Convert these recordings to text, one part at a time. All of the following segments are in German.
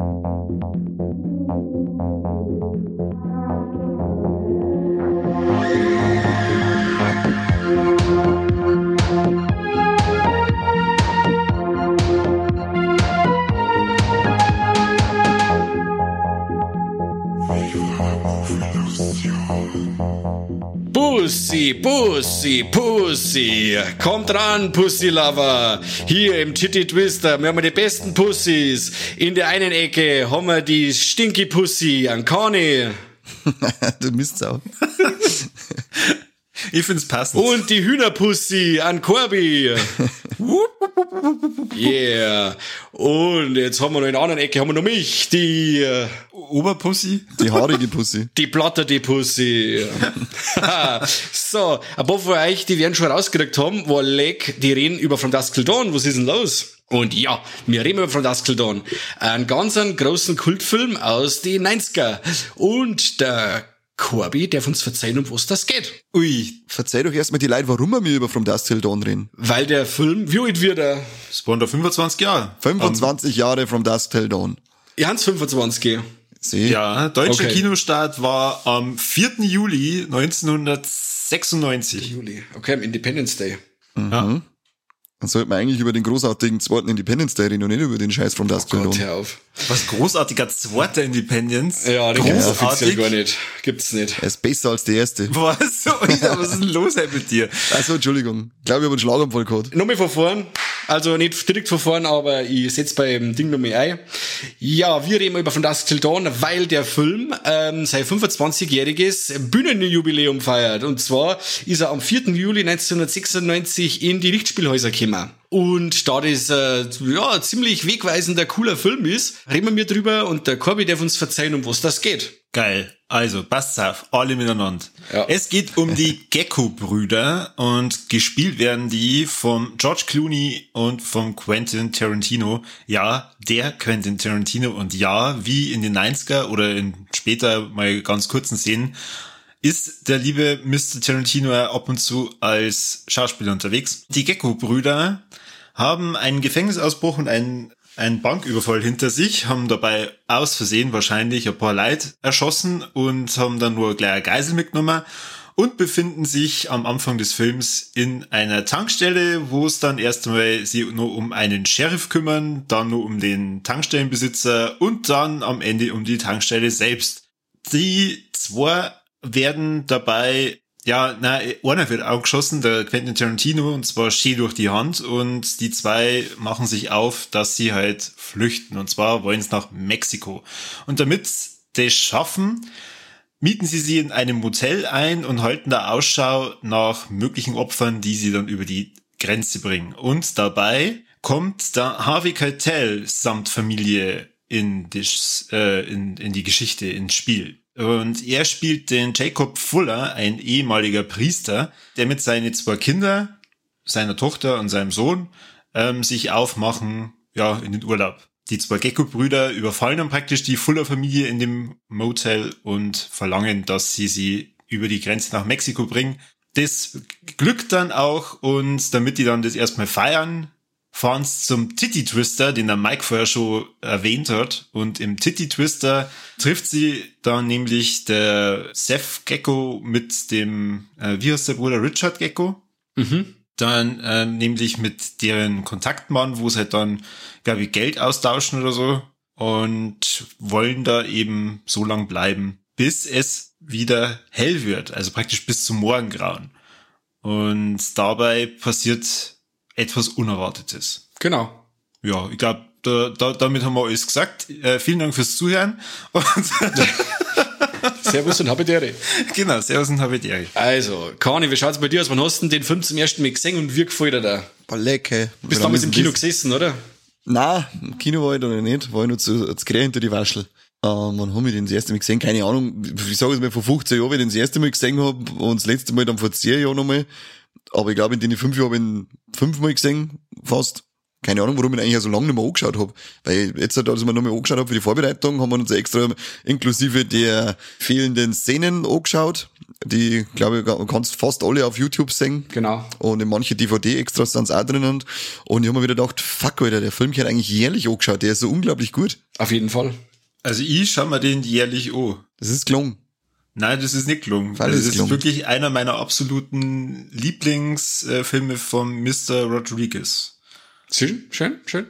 Thank you. Pussy, Pussy, Pussy. Kommt ran, Pussy Lover. Hier im Titty Twister. Wir haben die besten Pussys. In der einen Ecke haben wir die Stinky Pussy an Conny. du Mistsau. ich find's passend. Und die Hühnerpussy an Corby. yeah. Und jetzt haben wir noch in der anderen Ecke haben wir noch mich, die äh, Oberpussy? Die haarige Pussy. Die Platte, die Pussy. so, ein paar von euch, die werden schon rausgekriegt haben, wo Leg, die reden über From Dusk Till Dawn. Was ist denn los? Und ja, wir reden über From Dusk Till Dawn. Einen ganz einen großen Kultfilm aus den 90er. Und der Corby darf uns verzeihen, um was das geht. Ui, verzeih doch erstmal die Leute, warum wir über From Dust Till Dawn reden. Weil der Film, wie alt wird er? Es waren da 25 Jahre. 25 um, Jahre From Dust Till Dawn. Ihr habt 25. See. Ja, deutscher okay. Kinostart war am 4. Juli 1996. Juli, okay, am Independence Day. Mhm. Ja. Dann sollte man eigentlich über den großartigen zweiten Independence Day reden und nicht über den Scheiß von Dusk Gott, hör auf. Was großartiger zweiter Independence? Ja, den gibt's offiziell gar nicht. Gibt's nicht. Er ist besser als der erste. Was? Was ist denn los mit dir? Also, Entschuldigung. Ich glaube, ich habe einen Schlaganfall gehabt. Nochmal von vorn. Also nicht direkt von vorn, aber ich setze beim Ding nochmal ein. Ja, wir reden über von Dusk Till Dawn, weil der Film ähm, sein 25-jähriges Bühnenjubiläum feiert. Und zwar ist er am 4. Juli 1996 in die Lichtspielhäuser gekommen. Und da das äh, ja ziemlich wegweisender, cooler Film ist, reden wir drüber und der Corby darf uns verzeihen, um was das geht. Geil. Also, passt auf, alle miteinander. Ja. Es geht um die Gecko-Brüder und gespielt werden die vom George Clooney und vom Quentin Tarantino. Ja, der Quentin Tarantino und ja, wie in den 90er oder in später mal ganz kurzen Szenen, ist der liebe Mr. Tarantino ab und zu als Schauspieler unterwegs. Die Gecko-Brüder haben einen Gefängnisausbruch und einen, einen Banküberfall hinter sich, haben dabei aus Versehen wahrscheinlich ein paar Leute erschossen und haben dann nur gleich eine Geisel mitgenommen und befinden sich am Anfang des Films in einer Tankstelle, wo es dann erst einmal sie nur um einen Sheriff kümmern, dann nur um den Tankstellenbesitzer und dann am Ende um die Tankstelle selbst. Die zwei werden dabei, ja, na, einer wird auch geschossen, der Quentin Tarantino, und zwar schee durch die Hand, und die zwei machen sich auf, dass sie halt flüchten, und zwar wollen sie nach Mexiko. Und damit das schaffen, mieten sie sie in einem Motel ein und halten da Ausschau nach möglichen Opfern, die sie dann über die Grenze bringen. Und dabei kommt der Harvey Keitel samt Familie in, das, äh, in, in die Geschichte, ins Spiel. Und er spielt den Jacob Fuller, ein ehemaliger Priester, der mit seinen zwei Kinder, seiner Tochter und seinem Sohn, ähm, sich aufmachen, ja, in den Urlaub. Die zwei Gecko-Brüder überfallen dann praktisch die Fuller-Familie in dem Motel und verlangen, dass sie sie über die Grenze nach Mexiko bringen. Das glückt dann auch und damit die dann das erstmal feiern, fahren zum Titty Twister, den der Mike vorher schon erwähnt hat. Und im Titty Twister trifft sie dann nämlich der Seth Gecko mit dem, äh, wie heißt der Bruder, Richard Gecko? Mhm. Dann äh, nämlich mit deren Kontaktmann, wo sie halt dann, glaube ich, Geld austauschen oder so. Und wollen da eben so lang bleiben, bis es wieder hell wird. Also praktisch bis zum Morgengrauen. Und dabei passiert etwas Unerwartetes. Genau. Ja, ich glaube, da, da, damit haben wir alles gesagt. Äh, vielen Dank fürs Zuhören. Und servus und Habedere. Genau, Servus und Habedere. Also, Kani, wie schaut's bei dir aus? Wann hast du den Film zum ersten Mal gesehen und wie gefällt dir da? Lecker. Bist du damals im Kino gesessen, oder? Nein, im Kino war ich da noch nicht. War ich noch zu, zu hinter die Waschel. Ähm, wann haben wir den das erste Mal gesehen? Keine Ahnung. Ich sage es mal, vor 15 Jahren, wie ich den das erste Mal gesehen habe und das letzte Mal dann vor 10 Jahren nochmal. Aber ich glaube, in den fünf Jahren habe ich ihn fünfmal gesehen, fast. keine Ahnung, warum ich ihn eigentlich so lange nicht mehr angeschaut habe. Weil jetzt, als ich mir nochmal angeschaut habe für die Vorbereitung, haben wir uns extra inklusive der fehlenden Szenen angeschaut. Die, glaube ich, kannst fast alle auf YouTube sehen. Genau. Und in manche DVD-Extras sind auch drinnen. Und ich habe mir wieder gedacht, fuck, Alter, der Film hat eigentlich jährlich angeschaut. Der ist so unglaublich gut. Auf jeden Fall. Also ich schau mir den jährlich an. Das ist gelungen. Nein, das ist nicht gelungen. Weil das ist gelungen. wirklich einer meiner absoluten Lieblingsfilme von Mr. Rodriguez. Schön, schön, schön.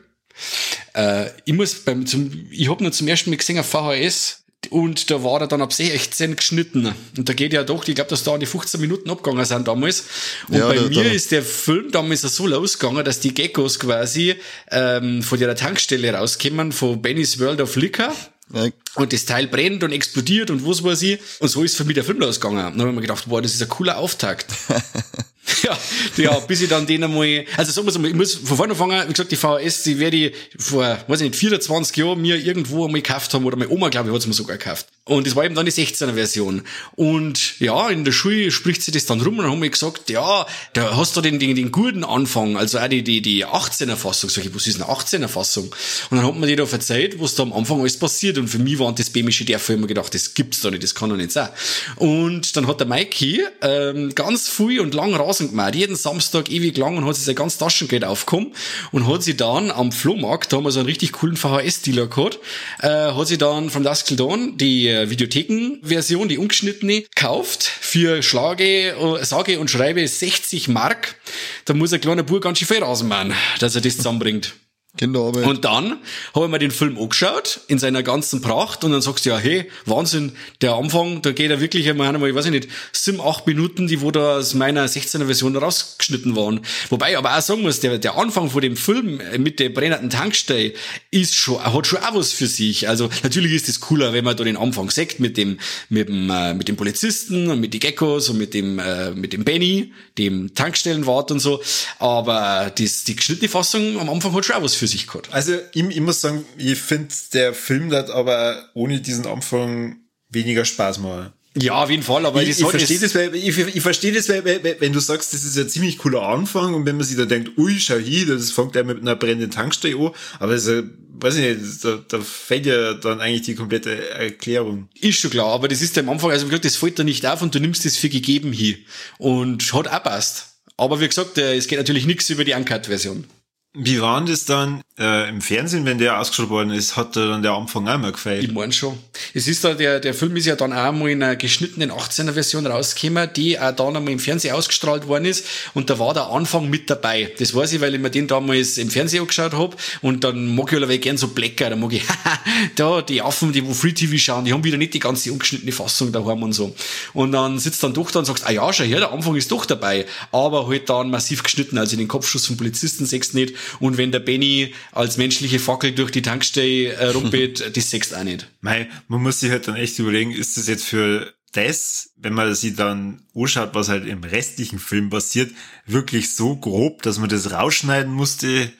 Äh, ich muss beim, zum, ich hab nur zum ersten Mal gesehen auf VHS und da war er dann ab 16 geschnitten. Und da geht ja doch, ich glaube, dass da an die 15 Minuten abgegangen sind damals. Und Ja, bei da- mir da- ist der Film damals so losgegangen, dass die Geckos quasi ähm, von der Tankstelle rauskommen, von Benny's World of Liquor. Ja, Und das Teil brennt und explodiert und was weiß ich. Und so ist für mich der Film losgegangen. Dann habe ich mir gedacht, boah, das ist ein cooler Auftakt. ja, ja, bis ich dann den einmal, also sagen wir mal, ich muss von vorne anfangen, wie gesagt, die VHS, die werde ich vor, weiß ich nicht, 24 Jahren mir irgendwo einmal gekauft haben, oder meine Oma, glaube ich, hat es mir sogar gekauft. Und das war eben dann die 16er Version. Und ja, in der Schule spricht sie das dann rum und dann haben wir gesagt, ja, da hast du den, den, den guten Anfang, also auch die, die, die 18er Fassung. Sag ich, was ist eine 18er Fassung? Und dann hat man die da verzeiht, was da am Anfang alles passiert. Und für mich waren das bämische Dörfer immer gedacht, das gibt's doch nicht, das kann doch nicht sein. Und dann hat der Mikey ähm, ganz viel und lang Rasen gemacht, jeden Samstag ewig lang und hat sich sein ganz Taschengeld aufgekommen und hat sie dann am Flohmarkt, da haben wir so einen richtig coolen VHS-Dealer gehabt, äh, hat sie dann from Dusk Till Dawn die äh, Videotheken-Version, die ungeschnittene, gekauft für Schlage, äh, sage und schreibe 60 Mark. Da muss ein kleiner Bub ganz schön viel Rasen machen, dass er das zusammenbringt. Kinderarbeit. Und dann habe ich mir den Film angeschaut, in seiner ganzen Pracht, und dann sagst du, ja, hey, Wahnsinn, der Anfang, da geht er wirklich einmal, ich weiß nicht, sieben, acht Minuten, die wo da aus meiner 16er Version rausgeschnitten waren. Wobei ich aber auch sagen muss, der, der Anfang von dem Film mit der brennenden Tankstelle ist schon, hat schon auch was für sich. Also, natürlich ist es cooler, wenn man da den Anfang sagt, mit dem, mit dem, äh, mit dem Polizisten und mit die Geckos und mit dem, äh, mit dem Benny, dem Tankstellenwart und so. Aber das, die geschnittene Fassung am Anfang hat schon auch was für sich gehabt. Also ich, ich muss sagen, ich finde, der Film hat aber ohne diesen Anfang weniger Spaß machen. Ja, auf jeden Fall, aber Ich, ich verstehe das, weil, ich, ich verstehe das, weil, weil, wenn du sagst, das ist ein ziemlich cooler Anfang und wenn man sich dann denkt, ui, schau hier, das fängt ja mit einer brennenden Tankstelle an, aber das, ist, weiß ich nicht, da, da fällt ja dann eigentlich die komplette Erklärung. Ist schon klar, aber das ist am Anfang, also wie gesagt, das fällt da nicht auf und du nimmst das für gegeben hier. Und hat auch passt. Aber wie gesagt, äh, es geht natürlich nichts über die Uncut-Version. Wie war das dann äh, im Fernsehen, wenn der ausgestrahlt worden ist, hat da dann der Anfang auch mal gefällt? Ich mein schon. Es ist da, der, der Film ist ja dann auch mal in einer geschnittenen 18er Version rausgekommen, die auch dann einmal im Fernsehen ausgestrahlt worden ist. Und da war der Anfang mit dabei. Das weiß ich, weil ich mir den damals im Fernsehen angeschaut hab Und dann mag ich allerweil gern so Blacker. Da mag ich, da, die Affen, die wo Free TV schauen, die haben wieder nicht die ganze ungeschnittene Fassung daheim und so. Und dann sitzt dann doch da und sagst, ah ja, schau her, der Anfang ist doch dabei. Aber halt dann massiv geschnitten, also den Kopfschuss vom Polizisten sechst nicht. Und wenn der Benny als menschliche Fackel durch die Tankstelle äh, rumpelt, das sechst auch nicht. Mei, man muss sich halt dann echt überlegen, ist das jetzt für das, wenn man sich dann anschaut, was halt im restlichen Film passiert, wirklich so grob, dass man das rausschneiden musste?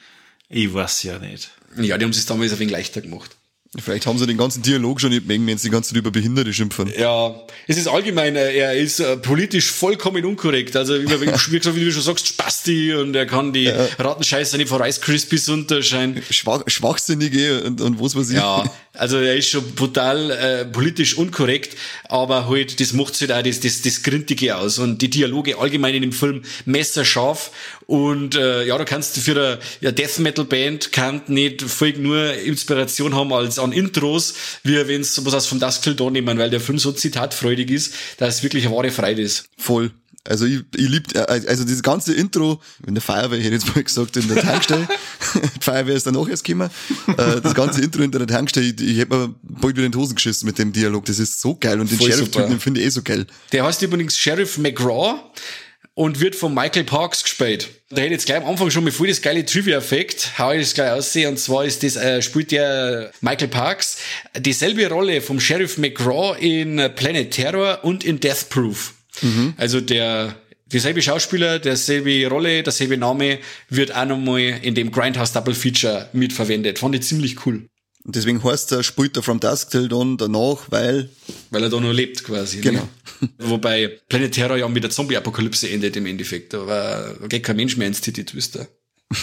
Ich weiß ja nicht. Ja, die haben es damals ein wenig leichter gemacht. Vielleicht haben sie den ganzen Dialog schon nicht mögen, wenn sie die ganze Zeit über Behinderte schimpfen. Ja, es ist allgemein, äh, er ist äh, politisch vollkommen unkorrekt. Also, wie, wie wie gesagt, wie du schon sagst, Spasti und er kann die Ratenscheiße nicht von Rice Krispies unterscheiden. Schwach, Schwachsinnige und, und was weiß ich. Ja, also er ist schon brutal äh, politisch unkorrekt, aber halt, das macht halt auch das, das, das Grintige aus und die Dialoge allgemein in dem Film messerscharf und äh, ja, da kannst du für eine ja, Death Metal Band kann nicht voll nur Inspiration haben als an Intros, wie wenn es was aus vom Till Dawn nehmen, weil der Film so zitatfreudig ist, dass es wirklich eine wahre Freude ist. Voll. Also ich, ich lieb, äh, also dieses ganze Intro, in der Feuerwehr, ich hätte jetzt mal gesagt, in der Tankstelle, die Feuerwehr ist danach erst gekommen, äh, das ganze Intro in der Tankstelle, ich, ich hätte mir bald wieder in die Hosen geschissen mit dem Dialog, das ist so geil und den Sheriff-Typen, finde ich eh so geil. Der heißt übrigens Sheriff McGraw und wird von Michael Parks gespielt. Da hätte jetzt gleich am Anfang schon mal voll das geile Trivia-Effekt, how ich das gleich aussehe, und zwar ist das, äh, spielt der Michael Parks dieselbe Rolle vom Sheriff McGraw in Planet Terror und in Death Proof. Also der, dieselbe Schauspieler, derselbe Rolle, derselbe Name wird auch nochmal in dem Grindhouse Double Feature mitverwendet. Fand ich ziemlich cool. Und deswegen heißt er, spielt er From Dusk Till Dawn danach, weil, Weil er da noch lebt quasi. Genau. Ne? Wobei Planet Terror ja mit der Zombie-Apokalypse endet im Endeffekt. Aber da geht kein Mensch mehr ins Titty Twister.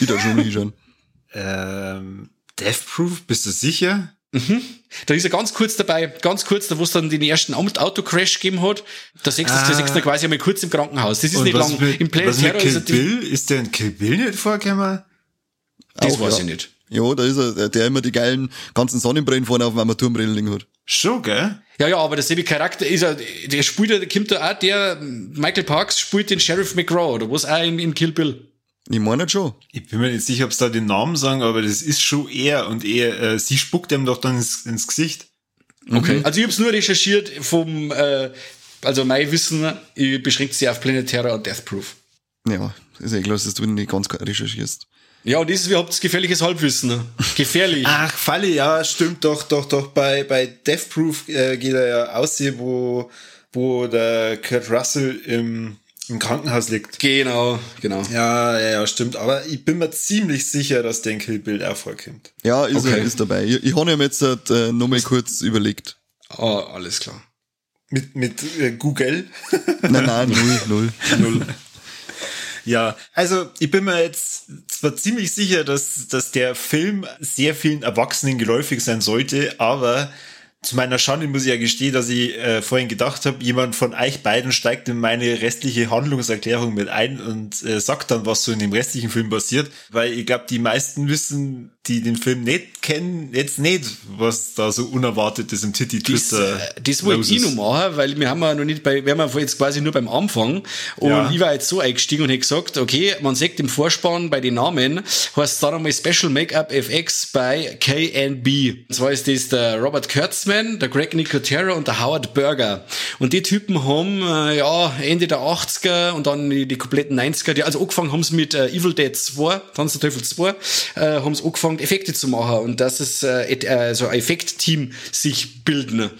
Ich da schon hinschauen. Ähm, Death Proof, bist du sicher? Mhm. Da ist er ganz kurz dabei, ganz kurz, da wo es dann den ersten Autocrash gegeben hat. Da sechst du, Ah. da sechst du quasi einmal kurz im Krankenhaus. Das ist Und nicht lang. Mit, Im Planet Terror Kill ist er, Bill? Ist der in Kill Bill nicht vorgekommen? das Auch, weiß ja. ich nicht. Ja, da ist er, der- der immer die geilen ganzen Sonnenbrillen vorne auf dem Armaturenbrillen hat. Schon, gell? Ja, ja, aber derselbe Charakter ist er, der spielt ja, der kommt da auch, der, Michael Parks spielt den Sheriff McGraw, oder was auch in, in Kill Bill. Ich meine schon. Ich bin mir nicht sicher, ob sie da den Namen sagen, aber das ist schon er und er, äh, sie spuckt ihm doch dann ins, ins Gesicht. Okay. Also ich hab's nur recherchiert vom, äh, also mein Wissen, ich beschränkt sich auf Planet Terror und Death Proof. Ja, ist ja klar, dass du nicht ganz recherchierst. Ja, und das ist überhaupt gefährliches Halbwissen. Gefährlich. Ach, Falle, ja, stimmt doch, doch, doch. Bei, bei Death Proof äh, geht er ja aussehen, wo, wo der Kurt Russell im, im Krankenhaus liegt. Genau, genau. Ja, ja, ja, stimmt. Aber ich bin mir ziemlich sicher, dass der in Kill Bill auch vorkommt. Ja, ist, Okay. er, ist dabei. Ich, ich habe ihm jetzt äh, nochmal kurz überlegt. Ah, alles klar. Mit, mit äh, Google. Nein, nein, null, null. Null. Ja, also ich bin mir jetzt zwar ziemlich sicher, dass, dass der Film sehr vielen Erwachsenen geläufig sein sollte, aber zu meiner Schande muss ich ja gestehen, dass ich äh, vorhin gedacht habe, jemand von euch beiden steigt in meine restliche Handlungserklärung mit ein und äh, sagt dann, was so in dem restlichen Film passiert, weil ich glaube, die meisten wissen, die den Film nicht kennen, jetzt nicht, was da so Unerwartetes im Titty Das, Twister äh, das wollte ich noch machen, weil wir haben ja noch nicht bei, wir haben ja jetzt quasi nur beim Anfang. Und Ja. ich war jetzt so eingestiegen und hätte gesagt, okay, man sagt im Vorspann bei den Namen, heißt dann einmal Special Makeup FX bei KNB. Und zwar ist das der Robert Kurtzman, der Greg Nicotero und der Howard Berger. Und die Typen haben, äh, ja, Ende der 80er und dann die, die kompletten 90er, die, also angefangen haben sie mit äh, Evil Dead 2, Tanz der Teufel 2, äh, haben sie angefangen, Effekte zu machen und dass es äh, äh, so ein Effektteam sich bilden.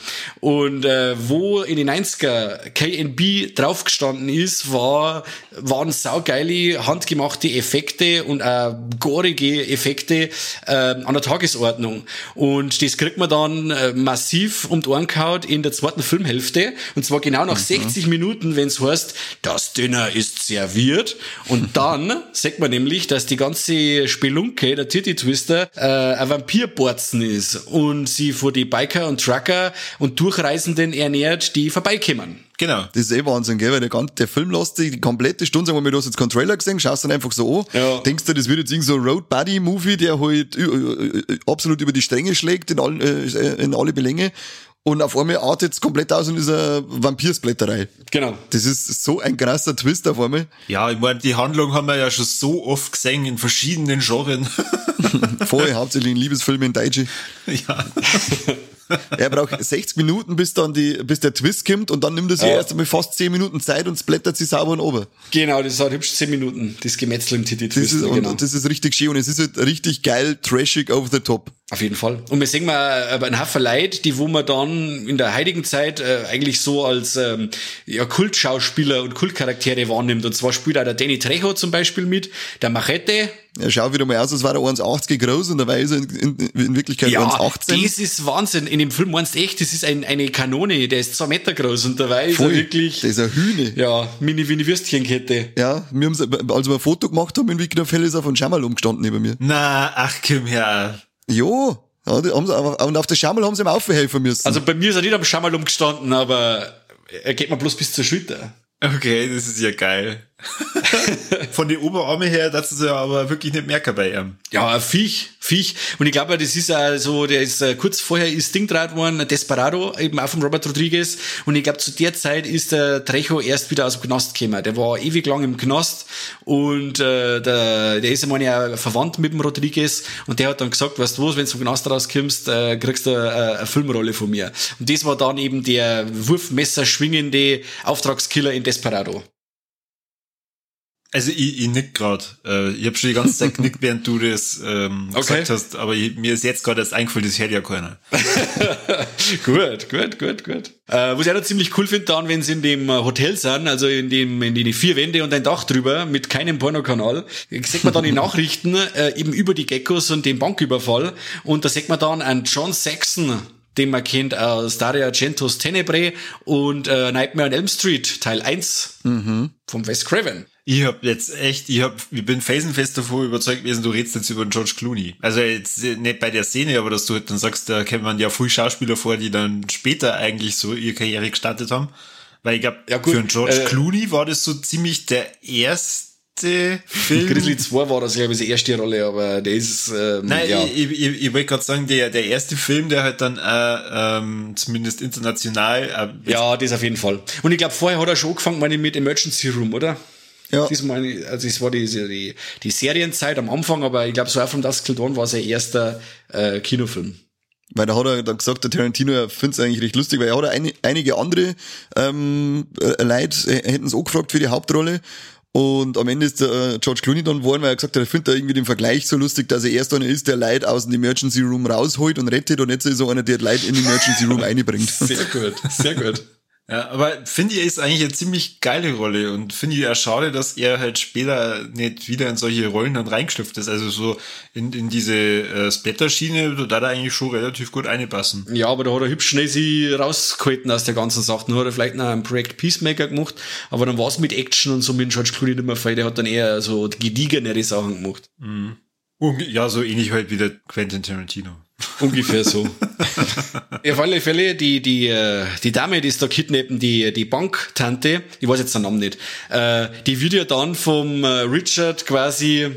Und äh, wo in den 90er KNB draufgestanden ist, war, waren saugeile, handgemachte Effekte und äh, gorige Effekte äh, an der Tagesordnung. Und das kriegt man dann äh, massiv um die Ohren gehauen in der zweiten Filmhälfte. Und zwar genau nach 60 Minuten, wenn es heißt, das Dinner ist serviert. Und dann sagt man nämlich, dass die ganze Spelunke, der Titty Twister, äh, ein Vampirborzen ist und sie vor die Biker und Trucker und Durchreisenden ernährt, die vorbeikommen. Genau. Das ist eh Wahnsinn, gell? Weil der, ganze, der Film lässt sich die komplette Stunde, sagen wir mal, du hast jetzt keinen Trailer gesehen, schaust dann einfach so an, Ja. denkst du, das wird jetzt irgend so ein Road Buddy Movie, der halt äh, äh, äh, absolut über die Stränge schlägt in, all, äh, in alle Belänge. Und auf einmal artet es komplett aus und ist eine Vampirsplätterei. Genau. Das ist so ein krasser Twist auf einmal. Ja, ich meine, die Handlung haben wir ja schon so oft gesehen in verschiedenen Genren. Vorher hauptsächlich in Liebesfilmen in Deutsche. ja. Er braucht 60 Minuten, bis dann die, bis der Twist kommt und dann nimmt er sich Ja. erst einmal fast 10 Minuten Zeit und splattert sich sauber und ober. Genau, das hat hübsch 10 Minuten, das Gemetzel im Titty Das ist, und, genau. und das ist richtig schön und es ist halt richtig geil, trashig, over the top. Auf jeden Fall. Und wir sehen mal äh, einen Haufen Leute, die wo man dann in der heutigen Zeit äh, eigentlich so als ähm, ja, Kultschauspieler und Kultcharaktere wahrnimmt. Und zwar spielt auch der Danny Trejo zum Beispiel mit, der Machete. Er schaut wieder mal aus, als war er 1,80 groß und dabei ist er in, in, in Wirklichkeit Ja, 1,18. das ist Wahnsinn. In dem Film meinst du echt, das ist ein, eine Kanone, der ist zwei Meter groß und dabei ist Voll. er wirklich, Das ist ein Hühne. ja, mini wie eine Würstchenkette. Ja, wir haben, als wir ein Foto gemacht haben in Wicknerfell, ist er von Schamal umgestanden neben mir. Na, ach komm her. Jo, ja, die haben sie, aber- und auf der Schamal haben sie ihm aufhelfen müssen. Also bei mir ist er nicht am Schamal umgestanden, aber er geht mir bloß bis zur Schulter. Okay, das ist ja geil. Von den Oberarme her, das ist ja aber wirklich nicht merken bei ihm. Ja, ein Viech, Viech. Und ich glaube, das ist auch so, der ist äh, kurz vorher ist Ding draht worden, Desperado, eben auch von Robert Rodriguez. Und ich glaube, zu der Zeit ist der Trejo erst wieder aus dem Knast gekommen. Der war ewig lang im Knast und äh, der, der ist ja ja verwandt mit dem Rodriguez und der hat dann gesagt, weißt du was, wenn du vom Knast rauskommst, äh, kriegst du äh, eine Filmrolle von mir. Und das war dann eben der Wurfmesser schwingende Auftragskiller in Desperado. Also ich, ich nick grad. Äh, ich habe schon die ganze Zeit genickt, während du das ähm, Okay. gesagt hast, aber ich, mir ist jetzt gerade das eingefallen, das hätte ja keiner. gut, gut, gut, gut. Äh, was ich auch noch ziemlich cool finde, dann, wenn sie in dem äh, Hotel sind, also in dem, in die vier Wände und ein Dach drüber, mit keinem Pornokanal, sieht man dann die Nachrichten äh, eben über die Geckos und den Banküberfall. Und da sieht man dann einen John Saxon, den man kennt aus Dario Argentos Tenebre und äh, Nightmare on Elm Street, Teil 1 vom Wes Craven. Ich hab jetzt echt, ich hab, ich bin felsenfest davor überzeugt gewesen, du redest jetzt über den George Clooney. Also jetzt nicht bei der Szene, aber dass du halt dann sagst, da kennt man ja früh Schauspieler vor, die dann später eigentlich so ihre Karriere gestartet haben. Weil ich glaube, ja, für einen George äh, Clooney war das so ziemlich der erste Film. Grizzly 2 war das, glaube ich, die erste Rolle, aber der ist, ähm, Nein, ja. ich, ich, ich, ich wollte gerade sagen, der, der erste Film, der halt dann äh, ähm, zumindest international. Äh, ja, das auf jeden Fall. Und ich glaube, vorher hat er schon angefangen, meine mit Emergency Room, oder? Ja. Diesmal, also es war die, die, die Serienzeit am Anfang, aber ich glaube, so auch von Dusk Till Dawn war sein erster äh, Kinofilm. Weil da hat er dann gesagt, der Tarantino, er findet es eigentlich recht lustig, weil er hat ein, einige andere ähm, äh, Leute äh, hätten es auch gefragt für die Hauptrolle. Und am Ende ist der äh, George Clooney dann geworden, weil er gesagt hat, er findet da irgendwie den Vergleich so lustig, dass er erst einer ist, der Leute aus dem Emergency Room rausholt und rettet und jetzt ist so einer, der Leute in den Emergency Room einbringt. Sehr gut, sehr gut. Ja, aber finde ich, ist eigentlich eine ziemlich geile Rolle und finde ich ja schade, dass er halt später nicht wieder in solche Rollen dann reingeschlüpft ist. Also so in, in diese äh, Splatter-Schiene, da hat er eigentlich schon relativ gut einpassen. Ja, aber da hat er hübsch schnell sie rausgehalten aus der ganzen Sache. Dann hat er vielleicht noch ein Projekt Peacemaker gemacht, aber dann war es mit Action und so mit George Clooney nicht mehr fein. Der hat dann eher so gediegenere Sachen gemacht. Mhm. Ja, so ähnlich halt wie der Quentin Tarantino. Ungefähr so. Auf alle Fälle, die, die, äh, die Dame, die ist da kidnappen, die, die Banktante, ich weiß jetzt den Namen nicht, äh, die wird ja dann vom äh, Richard quasi,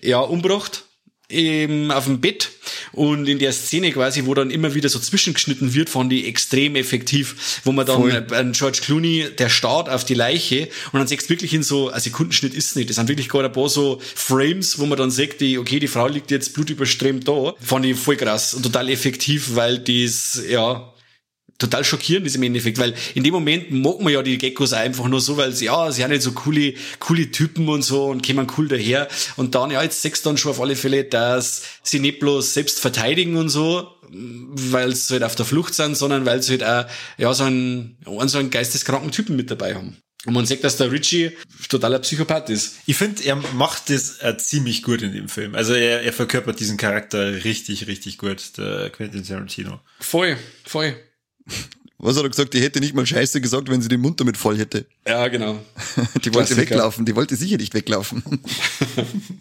ja, umgebracht eben auf dem Bett und in der Szene quasi, wo dann immer wieder so zwischengeschnitten wird, fand die extrem effektiv, wo man dann Voll. ein George Clooney, der starrt auf die Leiche und dann siehst wirklich in so, ein Sekundenschnitt ist nicht, das sind wirklich gerade ein paar so Frames, wo man dann sieht, die, okay, die Frau liegt jetzt blutüberströmt da, fand ich voll krass und total effektiv, weil dies, ja, total schockierend ist im Endeffekt, weil in dem Moment mag man ja die Geckos einfach nur so, weil sie, ja, sie haben nicht so coole, coole Typen und so und kommen cool daher. Und dann, ja, jetzt sechst dann schon auf alle Fälle, dass sie nicht bloß selbst verteidigen und so, weil sie halt auf der Flucht sind, sondern weil sie halt auch, ja, so einen, so einen geisteskranken Typen mit dabei haben. Und man sagt, dass der Richie totaler Psychopath ist. Ich finde, er macht das äh, ziemlich gut in dem Film. Also er, er verkörpert diesen Charakter richtig, richtig gut, der Quentin Tarantino. Voll, voll. Was hat er gesagt? Die hätte nicht mal Scheiße gesagt, wenn sie den Mund damit voll hätte. Ja, genau. die wollte Klassiker. weglaufen. Die wollte sicher nicht weglaufen.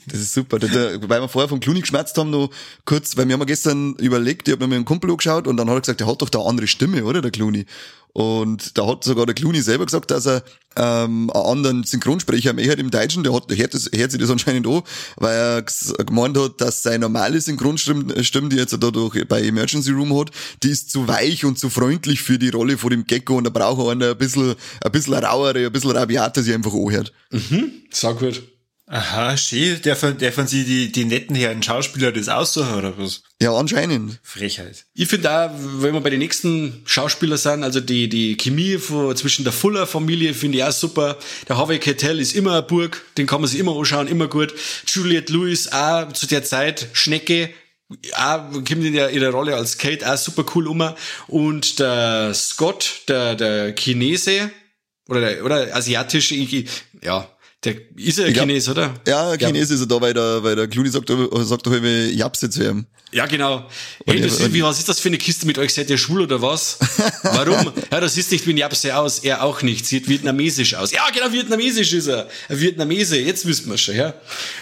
das ist super. weil wir vorher von Clooney geschmerzt haben, noch kurz, weil wir haben gestern überlegt, ich habe mir mit einem Kumpel angeschaut und dann hat er gesagt, der hat doch da andere Stimme, oder, der Clooney? Und da hat sogar der Clooney selber gesagt, dass er ähm, einen anderen Synchronsprecher mehr hat im Deutschen. Der hat, hört, das, hört sich das anscheinend an, weil er gemeint hat, dass seine normale Synchronstimme, die jetzt dadurch bei Emergency Room hat, die ist zu weich und zu freundlich für die Rolle von dem Gecko und da braucht er einen ein bisschen, ein bisschen rauere, ein bisschen rabiater, sich einfach anhört. Mhm, sag gut. Aha, schön. Der von, der von sie die, die netten Herren Schauspieler das aussuchen, oder was? Ja, anscheinend. Frechheit. Ich finde auch, wenn wir bei den nächsten Schauspielern sind, also die, die Chemie von, zwischen der Fuller-Familie finde ich auch super. Der Harvey Keitel ist immer ein Burg, den kann man sich immer anschauen, immer gut. Juliette Lewis auch zu der Zeit Schnecke, auch kommt in der, in der Rolle als Kate auch super cool um. Und der Scott, der, der Chinese, oder, der, oder asiatische, ja, der ist ja Chines, oder? Ja, Chines ja. ist er da, weil der, weil der Clooney sagt, sagt doch irgendwie Japse zu ihm. Ja, genau. Hey, das ist, wie, was ist das für eine Kiste mit euch? Seid ihr schwul oder was? Warum? ja, das sieht nicht wie ein Japse aus. Er auch nicht. Sieht vietnamesisch aus. Ja, genau, vietnamesisch ist er. Ein Vietnamese. Jetzt wissen wir schon, ja.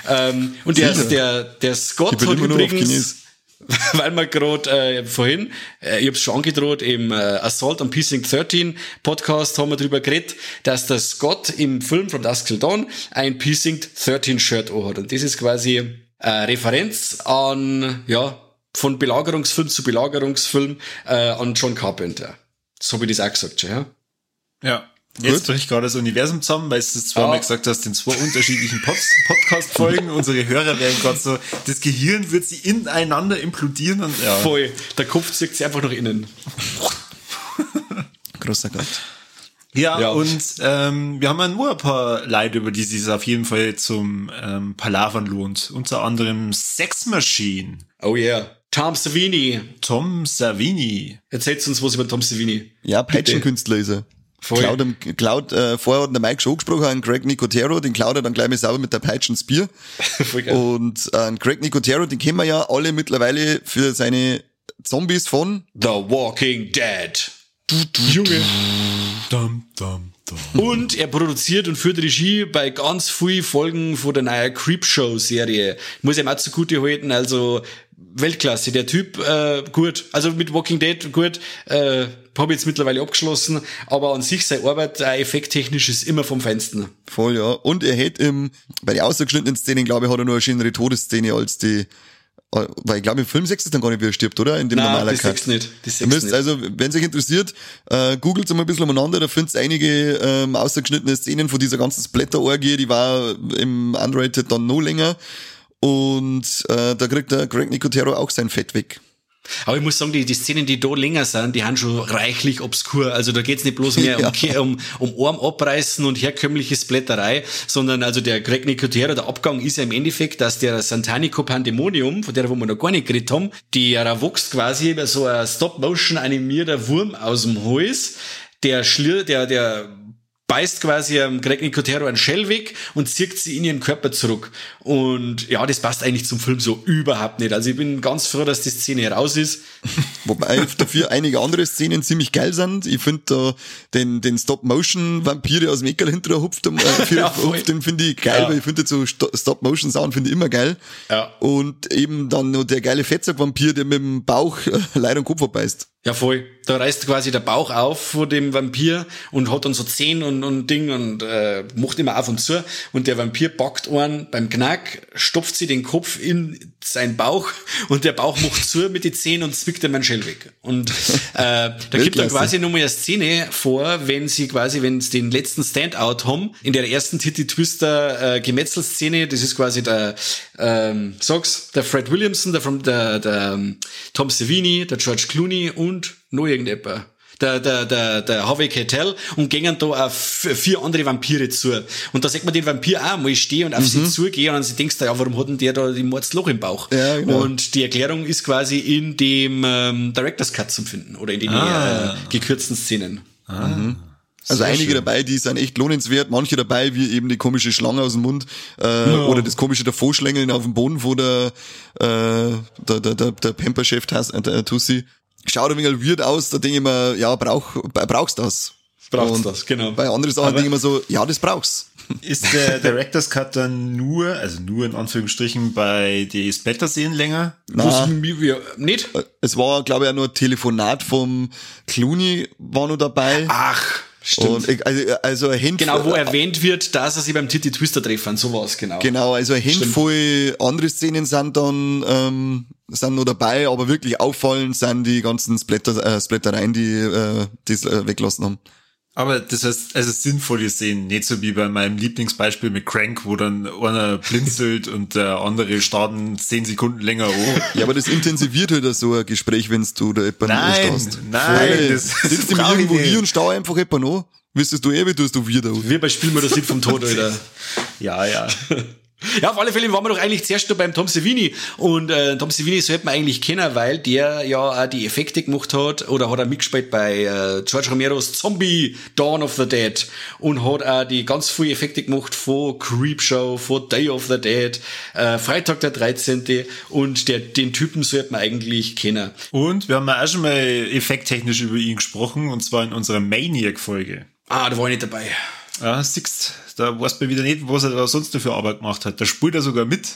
Ähm, und der, der, der Scott hat übrigens, weil man gerade äh, vorhin, äh, ich habe es schon angedroht, im äh, Assault on Precinct 13 Podcast haben wir drüber geredet, dass der Scott im Film From Dusk Till Dawn ein Precinct 13 Shirt hat. Und das ist quasi äh, Referenz an, ja, von Belagerungsfilm zu Belagerungsfilm äh, an John Carpenter. So ich das auch gesagt, ja. Ja. Jetzt bricht gerade das Universum zusammen, weil du es zweimal ah. gesagt hast, in zwei unterschiedlichen Pod Podcast-Folgen. Unsere Hörer werden gerade so, das Gehirn wird sie ineinander implodieren und ja. Voll. Der Kopf zieht sie einfach nach innen. Großer Gott. Ja, ja, und ähm, wir haben ja nur ein paar Leute, über die es auf jeden Fall zum ähm, Palavern lohnt. Unter anderem Sex Machine. Oh yeah. Tom Savini. Tom Savini. Erzählt uns was über Tom Savini. Ja, Peitschenkünstler ist er. Voll. Cloud, Cloud, äh, vorher hat der Mike schon gesprochen, an Greg Nicotero, den Cloud er dann gleich mal sauber mit der Peitschen Spear. Und äh, Greg Nicotero, den kennen wir ja alle mittlerweile für seine Zombies von The Walking Dead. Junge. Dum, dum, Und er produziert und führt Regie bei ganz vielen Folgen von der neuen Creepshow-Serie. Muss ihm auch zugute halten, also Weltklasse. Der Typ, äh, gut. Also mit Walking Dead, gut. Äh, habe jetzt mittlerweile abgeschlossen, aber an sich seine Arbeit äh, effekttechnisch ist immer vom Fenster. Voll, ja. Und er hätte im, bei den ausgeschnittenen Szenen, glaube ich, hat er nur eine schönere Todesszene als die äh, weil ich glaube, im Film sechs ist dann gar nicht, wie er stirbt, oder? In dem Nein, normalen das sechs nicht. Das Ihr müsst, also, wenn es euch interessiert, äh, googelt mal ein bisschen umeinander, da findet einige ähm, ausgeschnittene Szenen von dieser ganzen Splatter-Orgie, die war im Unrated dann noch länger. Und äh, da kriegt der Greg Nicotero auch sein Fett weg. Aber ich muss sagen, die, die Szenen, die da länger sind, die haben schon reichlich obskur. Also da geht's nicht bloß mehr ja. um, um, um Arm abreißen und herkömmliche Splatterei, sondern also der Greg Nicotero, der Abgang ist ja im Endeffekt, dass der Santanico Pandemonium, von der wo wir noch gar nicht geredet haben, der wächst quasi über so ein Stop-Motion animierter Wurm aus dem Hals, der schlir, der, der beißt quasi am Greg Nicotero ein Shell weg und zieht sie in ihren Körper zurück. Und ja, das passt eigentlich zum Film so überhaupt nicht. Also ich bin ganz froh, dass die Szene raus ist. Wobei dafür einige andere Szenen ziemlich geil sind. Ich finde da den, den Stop-Motion-Vampire aus dem Eckerl hinterher hupft, äh, ja, hupft den finde ich geil, ja. weil ich finde so Stop-Motion-Sound finde ich immer geil. Ja. Und eben dann noch der geile Fettsack-Vampir, der mit dem Bauch äh, leider den Kopf abbeißt. Ja, voll. Da reißt quasi der Bauch auf vor dem Vampir und hat dann so Zehen und, und Ding und äh, macht immer auf und zu. Und der Vampir packt einen beim Knack, stopft sie den Kopf in seinen Bauch und der Bauch macht zu mit den Zehen und zwickt ihm einen Shell weg. Und äh, da gibt er quasi nochmal eine Szene vor, wenn sie quasi, wenn sie den letzten Standout haben, in der ersten Titty Twister äh, Gemetzelszene, das ist quasi der, ähm, sag's, der Fred Williamson, der, der, der um, Tom Savini, der George Clooney und und noch irgendjemand. Der, der, der, der Harvey Keitel und gingen da auf vier andere Vampire zu. Und da sieht man den Vampir auch mal stehen und auf mhm. sie zugehen und dann denkst ja, warum hat denn der da die Mordsloch im Bauch? Ja, genau. Und die Erklärung ist quasi in dem ähm, Director's Cut zu finden oder in den ah. äh, gekürzten Szenen. Ah. Mhm. Also Sehr einige schön. dabei, die sind echt lohnenswert, manche dabei, wie eben die komische Schlange aus dem Mund äh, no. oder das komische Davorschlängeln auf dem Boden, wo der, äh, der, der, der, der Pamper-Chef äh, Tussi schaut ein wenig weird aus, da denke ich mir, ja, brauch, brauchst das. Brauchst das, genau. Bei anderen Sachen denke ich mir so, ja, das brauchst. Ist der Director's Cut dann nur, also nur in Anführungsstrichen, bei die Splatter-Szenen länger? Nein, nicht? Es war, glaube ich, auch nur ein Telefonat vom Clooney war noch dabei. Ach. Stimmt. Und also, also ein Handvoll, Genau, wo erwähnt wird, dass er sich beim Titty Twister treffen, sowas, genau. Genau, also ein Handvoll andere Szenen sind dann ähm, sind noch dabei, aber wirklich auffallend sind die ganzen Splatter, äh, Splattereien, die äh, das äh, weglassen haben. Aber das heißt, also sinnvolle Szenen, nicht so wie bei meinem Lieblingsbeispiel mit Crank, wo dann einer blinzelt und der andere starten zehn Sekunden länger hoch. Ja, aber das intensiviert halt so ein Gespräch, wenn du da jemanden Nein, stehst. nein, das sitzt du irgendwo hier und stau einfach jemand an. Wüsstest du eh, wie tust du wieder. Wie bei Spiel mir das Lied vom Tod, Alter. ja, ja. Ja, auf alle Fälle waren wir doch eigentlich zuerst nur beim Tom Savini. Und äh, Tom Savini sollte man eigentlich kennen, weil der ja auch die Effekte gemacht hat oder hat er mitgespielt bei äh, George Romeros Zombie Dawn of the Dead und hat auch die ganz viele Effekte gemacht von Creepshow, von Day of the Dead, äh, Freitag der 13. Und der, den Typen sollte man eigentlich kennen. Und wir haben auch schon mal effekttechnisch über ihn gesprochen und zwar in unserer Maniac-Folge. Ah, da war ich nicht dabei. Ja, siehst, da weißt du wieder nicht, was er da sonst für Arbeit gemacht hat. Da spielt er sogar mit.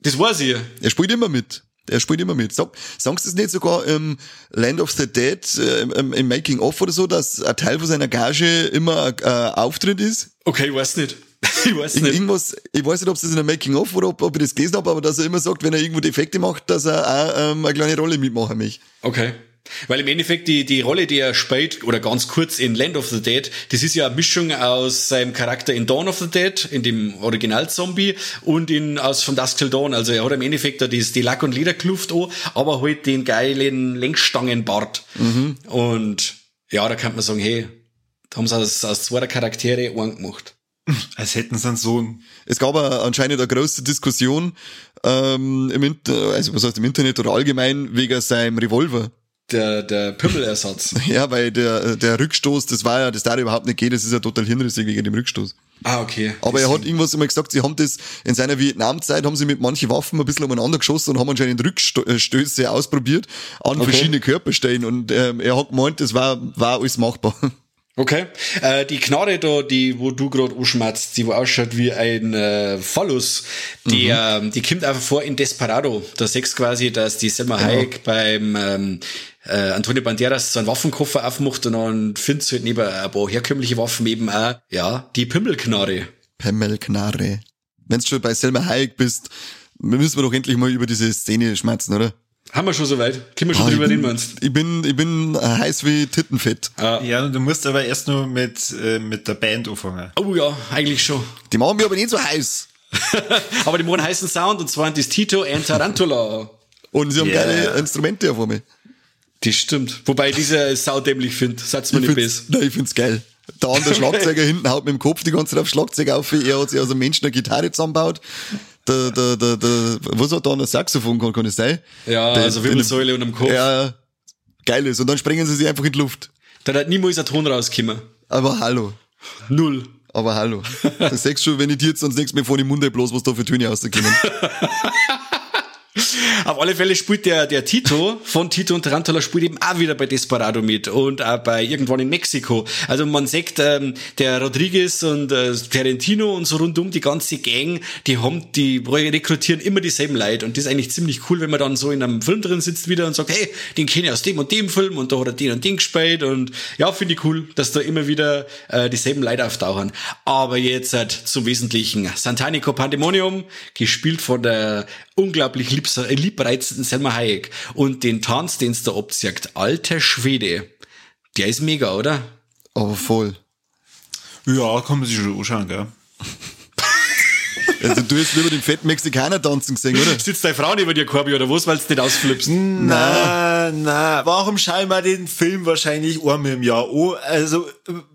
Das weiß ich. Er spielt immer mit. Er spielt immer mit. Sag, sagst du es nicht sogar im Land of the Dead, äh, im, im Making of oder so, dass ein Teil von seiner Gage immer ein äh, Auftritt ist? Okay, ich weiß nicht. ich weiß nicht. Irgendwas, ich weiß nicht, ob es das in einem Making of oder ob, ob ich das gelesen habe, aber dass er immer sagt, wenn er irgendwo Defekte macht, dass er auch ähm, eine kleine Rolle mitmachen möchte. Okay. Weil im Endeffekt die, die Rolle, die er spielt, oder ganz kurz in Land of the Dead, das ist ja eine Mischung aus seinem Charakter in Dawn of the Dead, in dem Original-Zombie, und in, aus von Dusk Till Dawn. Also er hat im Endeffekt da die, die Lack- und Lederkluft an, aber halt den geilen Lenkstangenbart. Mhm. Und ja, da kann man sagen, hey, da haben sie aus, aus zwei Charaktere einen gemacht. Als hätten sie einen Sohn. Es gab anscheinend eine große Diskussion ähm, im Inter also was heißt im Internet oder allgemein wegen seinem Revolver der, der Pimmelersatz. ja, weil der, der Rückstoß, das war ja, das darf überhaupt nicht gehen, das ist ja total hinrissig wegen dem Rückstoß. Ah, okay. Aber er hat irgendwas immer gesagt, sie haben das in seiner Vietnamzeit, haben sie mit manchen Waffen ein bisschen umeinander geschossen und haben anscheinend Rückstöße ausprobiert an okay. verschiedene Körperstellen und ähm, er hat gemeint, das war, war alles machbar. Okay. Äh, die Knarre da, die, wo du gerade anschmatzt, die wo ausschaut wie ein äh, Phallus, die, mhm. äh, die kommt einfach vor in Desperado. Da siehst quasi, dass die Selma genau. Hayek beim ähm, äh, Antonio Banderas so einen Waffenkoffer aufmacht und dann findest du halt neben ein paar herkömmliche Waffen eben auch, ja, die Pimmelknarre. Pimmelknarre. Wenn du schon bei Selma Hayek bist, müssen wir doch endlich mal über diese Szene schmerzen, oder? Haben wir schon soweit? Können wir schon ah, drüber reden, meinst Ich bin, ich bin heiß wie Tittenfett. Ah. Ja, du musst aber erst nur mit, äh, mit der Band anfangen. Oh ja, eigentlich schon. Die machen wir aber nicht so heiß. aber die machen heißen Sound und zwar das Tito and Tarantula. Und sie haben yeah. geile Instrumente vor mir. Das stimmt. Wobei ich diese saudämlich finde. Sag's mir nicht besser. Nein, ich find's geil. Der andere Schlagzeuger hinten haut mit dem Kopf die ganze Zeit auf Schlagzeug auf. Er hat sich aus einem Menschen eine Gitarre zusammengebaut der, der, der, der, was hat da ein Saxophon kann, kann es sein? Ja, der, also Wirbelsäule und am Kopf. Ja, geil ist. Und dann springen sie sich einfach in die Luft. Da hat niemals ein Ton rausgekommen. Aber hallo. Null. Aber hallo. Du sagst schon, wenn ich dir jetzt ans nächste Mal vor die Munde bloß, was da für Töne rauskommen. Auf alle Fälle spielt der, der Tito von Tito und Tarantula spielt eben auch wieder bei Desperado mit und auch bei irgendwann in Mexiko. Also man sagt, ähm, der Rodriguez und äh, Tarantino und so rundum, die ganze Gang, die haben, die rekrutieren immer dieselben Leute und das ist eigentlich ziemlich cool, wenn man dann so in einem Film drin sitzt wieder und sagt, hey, den kenne ich aus dem und dem Film und da hat er den und den gespielt und ja, finde ich cool, dass da immer wieder äh, dieselben Leute auftauchen. Aber jetzt halt zum Wesentlichen. Santanico Pandemonium, gespielt von der unglaublich liebster, liebreizenden Selma Hayek. Und den Tanz, den es da abzieht, alter Schwede, der ist mega, oder? Aber voll. Ja, kann man sich schon anschauen, gell? Also du hast lieber den fetten Mexikaner tanzen gesehen, oder? Sitzt deine Frau neben dir, Corby, oder was, weil du nicht ausflippst? Na, na, warum schauen wir den Film wahrscheinlich einmal im Jahr an? Also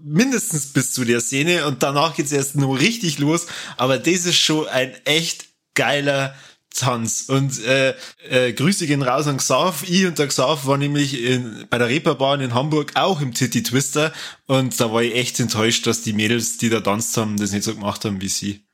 mindestens bis zu der Szene und danach geht's erst nur richtig los. Aber das ist schon ein echt geiler Tanz. Und äh, äh, Grüße gehen raus an Xav. Ich und der Xav war nämlich in, bei der Reeperbahn in Hamburg auch im Titty Twister. Und da war ich echt enttäuscht, dass die Mädels, die da tanzt haben, das nicht so gemacht haben wie sie.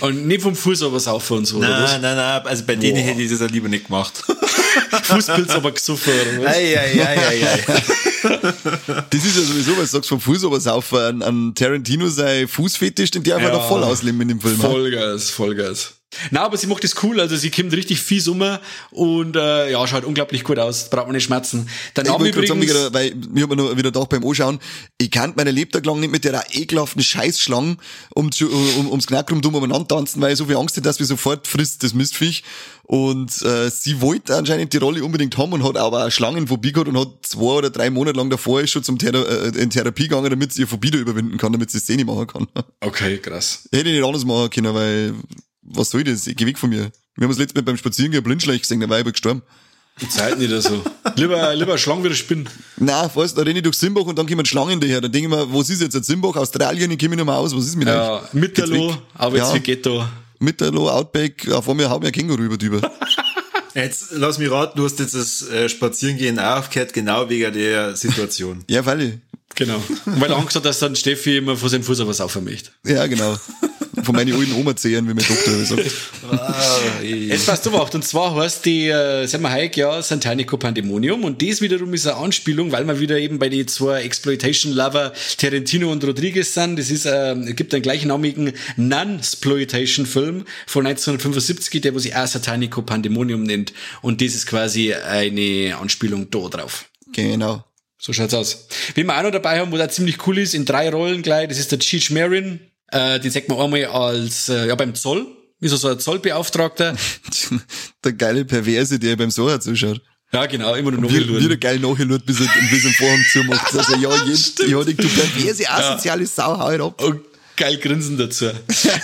Und nicht vom Fuß aber saufen und so, nein, oder was? Nein, nein, nein, also bei Boah. denen hätte ich das auch lieber nicht gemacht. Fußpilz aber gesoffen, oder was? Ei, ei, ei, ei, ei. Das ist ja sowieso, was du sagst vom Fuß aber saufen. An, an Tarantino sei Fußfetisch, den der ja, einfach da voll ausleben in dem Film. Vollgas, Vollgas. Na, aber sie macht das cool, also sie kommt richtig fies um und äh, ja, schaut unglaublich gut aus, braucht man nicht schmerzen. Dann ich wir übrigens... Sagen, wieder, weil wir haben noch wieder gedacht beim Anschauen, ich kann meine Lebtag lang nicht mit der ekelhaften Scheißschlange um, um, ums Knack rum umeinander tanzen, weil ich so viel Angst hätte, dass wir sofort frisst, das Mistviech. Und äh, sie wollte anscheinend die Rolle unbedingt haben und hat aber auch Schlangenphobie gehabt und hat zwei oder drei Monate lang davor schon zum Thera äh, in Therapie gegangen, damit sie ihr Phobie da überwinden kann, damit sie Szene machen kann. Okay, krass. Hätte ich nicht anders machen können, weil was soll das? Ich geh weg von mir. Wir haben das letzte Mal beim Spazierengehen Blindschleich gesehen, da war ich gestorben. Die Zeit nicht so. lieber, lieber Schlangen wie der Spinn. Nein, weißt da renne ich durch Simbach und dann kommen Schlangen daher. Dann denke ich mir, was ist jetzt ein Simbach, Australien, ich komme nicht mehr aus, was ist mit euch? Ja, Mitterloh, aber jetzt ja, wie Ghetto. Mitterloh, Outback, auf einmal hauen wir ein Känguru über drüber. Jetzt lass mich raten, du hast jetzt das äh, Spazierengehen auch aufgehört, genau wegen der Situation. ja, weil ich. Genau. Weil er Angst hat, dass dann Steffi immer vor seinem Fuß was aufhören möchte. Ja, genau. Von meinen alten Oma zehren, wie mein Doktor sagt. Ah, Jetzt passt du auch. Und zwar heißt die äh, Selma Hayek ja Santanico Pandemonium. Und das wiederum ist eine Anspielung, weil wir wieder eben bei den zwei Exploitation-Lover Tarantino und Rodriguez sind. Das ist, äh, gibt einen gleichnamigen Non-Sploitation-Film von 1975, der wo sich auch Satanico Pandemonium nennt. Und das ist quasi eine Anspielung da drauf. Genau. So schaut's aus. Wie wir auch noch dabei haben, wo da ziemlich cool ist, in drei Rollen gleich, das ist der Cheech Marin, äh, den sagt man einmal als, äh, ja, beim Zoll, wie so ein Zollbeauftragter. der geile Perverse, der beim Sohar zuschaut. Ja, genau, immer nur nachhinschauen. Wieder geil nachhinschauen, bis er, bis er den Vorhang zumacht. Also, ja, jeden, ja, du perverse, asoziale ja. Sau, hau ab. Und geil grinsen dazu.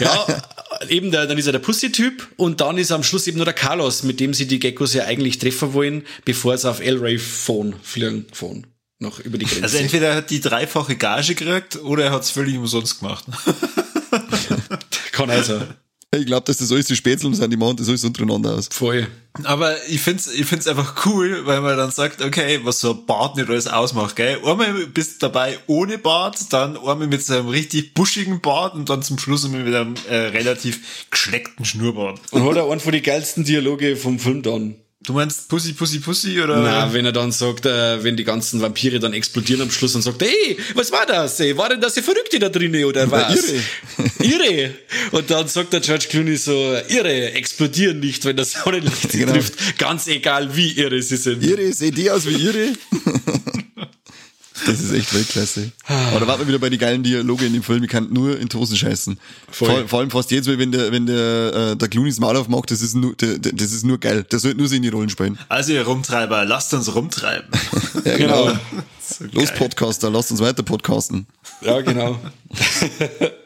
ja, eben, der, dann ist er der Pussy-Typ und dann ist am Schluss eben nur der Carlos, mit dem sie die Geckos ja eigentlich treffen wollen, bevor sie auf El Ray fahren, fliegen, fahren noch über die Grenze. Also entweder er hat die dreifache Gage gekriegt oder er hat es völlig umsonst gemacht. Kann also. Ich glaube, dass das alles die Spätzeln sind, die machen das alles untereinander aus. Voll. Aber ich find's, ich find's einfach cool, weil man dann sagt, okay, was so ein Bart nicht alles ausmacht, gell? Einmal bist du dabei ohne Bart, dann einmal mit so einem richtig buschigen Bart und dann zum Schluss einmal mit einem äh, relativ geschleckten Schnurrbart. Und hat er einen von den geilsten Dialoge vom Film dann. Du meinst Pussy, Pussy, Pussy oder? Na, wenn er dann sagt, äh, wenn die ganzen Vampire dann explodieren am Schluss und sagt, ey, was war das? Ey, war denn das die Verrückte da drinnen oder was? Irre. irre. Und dann sagt der George Clooney so, irre, explodieren nicht, wenn das Sonnenlicht genau. trifft. Ganz egal, wie irre sie sind. Irre, seht ihr aus wie irre? Das ist echt Weltklasse. Aber da warten wir wieder bei den geilen Dialoge in dem Film. Ich kann nur in Tosen scheißen. Vor, vor, allem fast jedes Mal, wenn der, wenn der, äh, der Clooney's Mal aufmacht, das ist nur, der, das ist nur geil. Der sollte nur sich in die Rollen spielen. Also ihr Rumtreiber, lasst uns rumtreiben. ja, genau. genau. So Los Podcaster, lasst uns weiter podcasten. Ja, genau.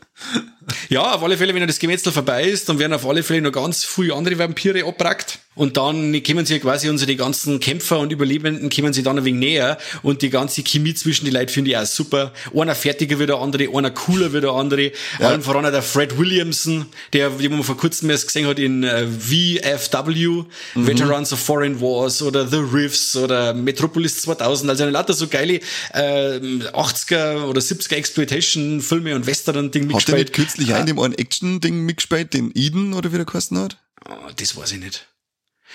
ja, auf alle Fälle, wenn das Gemetzel vorbei ist, dann werden auf alle Fälle noch ganz viele andere Vampire abbrackt. Und dann kommen sie quasi unsere ganzen Kämpfer und Überlebenden kommen sie dann ein wenig näher. Und die ganze Chemie zwischen die Leuten finde ich auch super. Einer fertiger wie der andere, einer cooler wie der andere. Ja. Allen voran der Fred Williamson, der, den man vor kurzem erst gesehen hat in äh, VFW, mhm. Veterans of Foreign Wars oder The Riffs oder Metropolis 2000. Also eine lauter so geile äh, 80er oder 70er Exploitation-Filme und Western-Ding mitgespielt. Kürzlich äh, einen dem einen Action-Ding mitgespielt, den Eden oder wie der geheißen hat? Oh, das weiß ich nicht.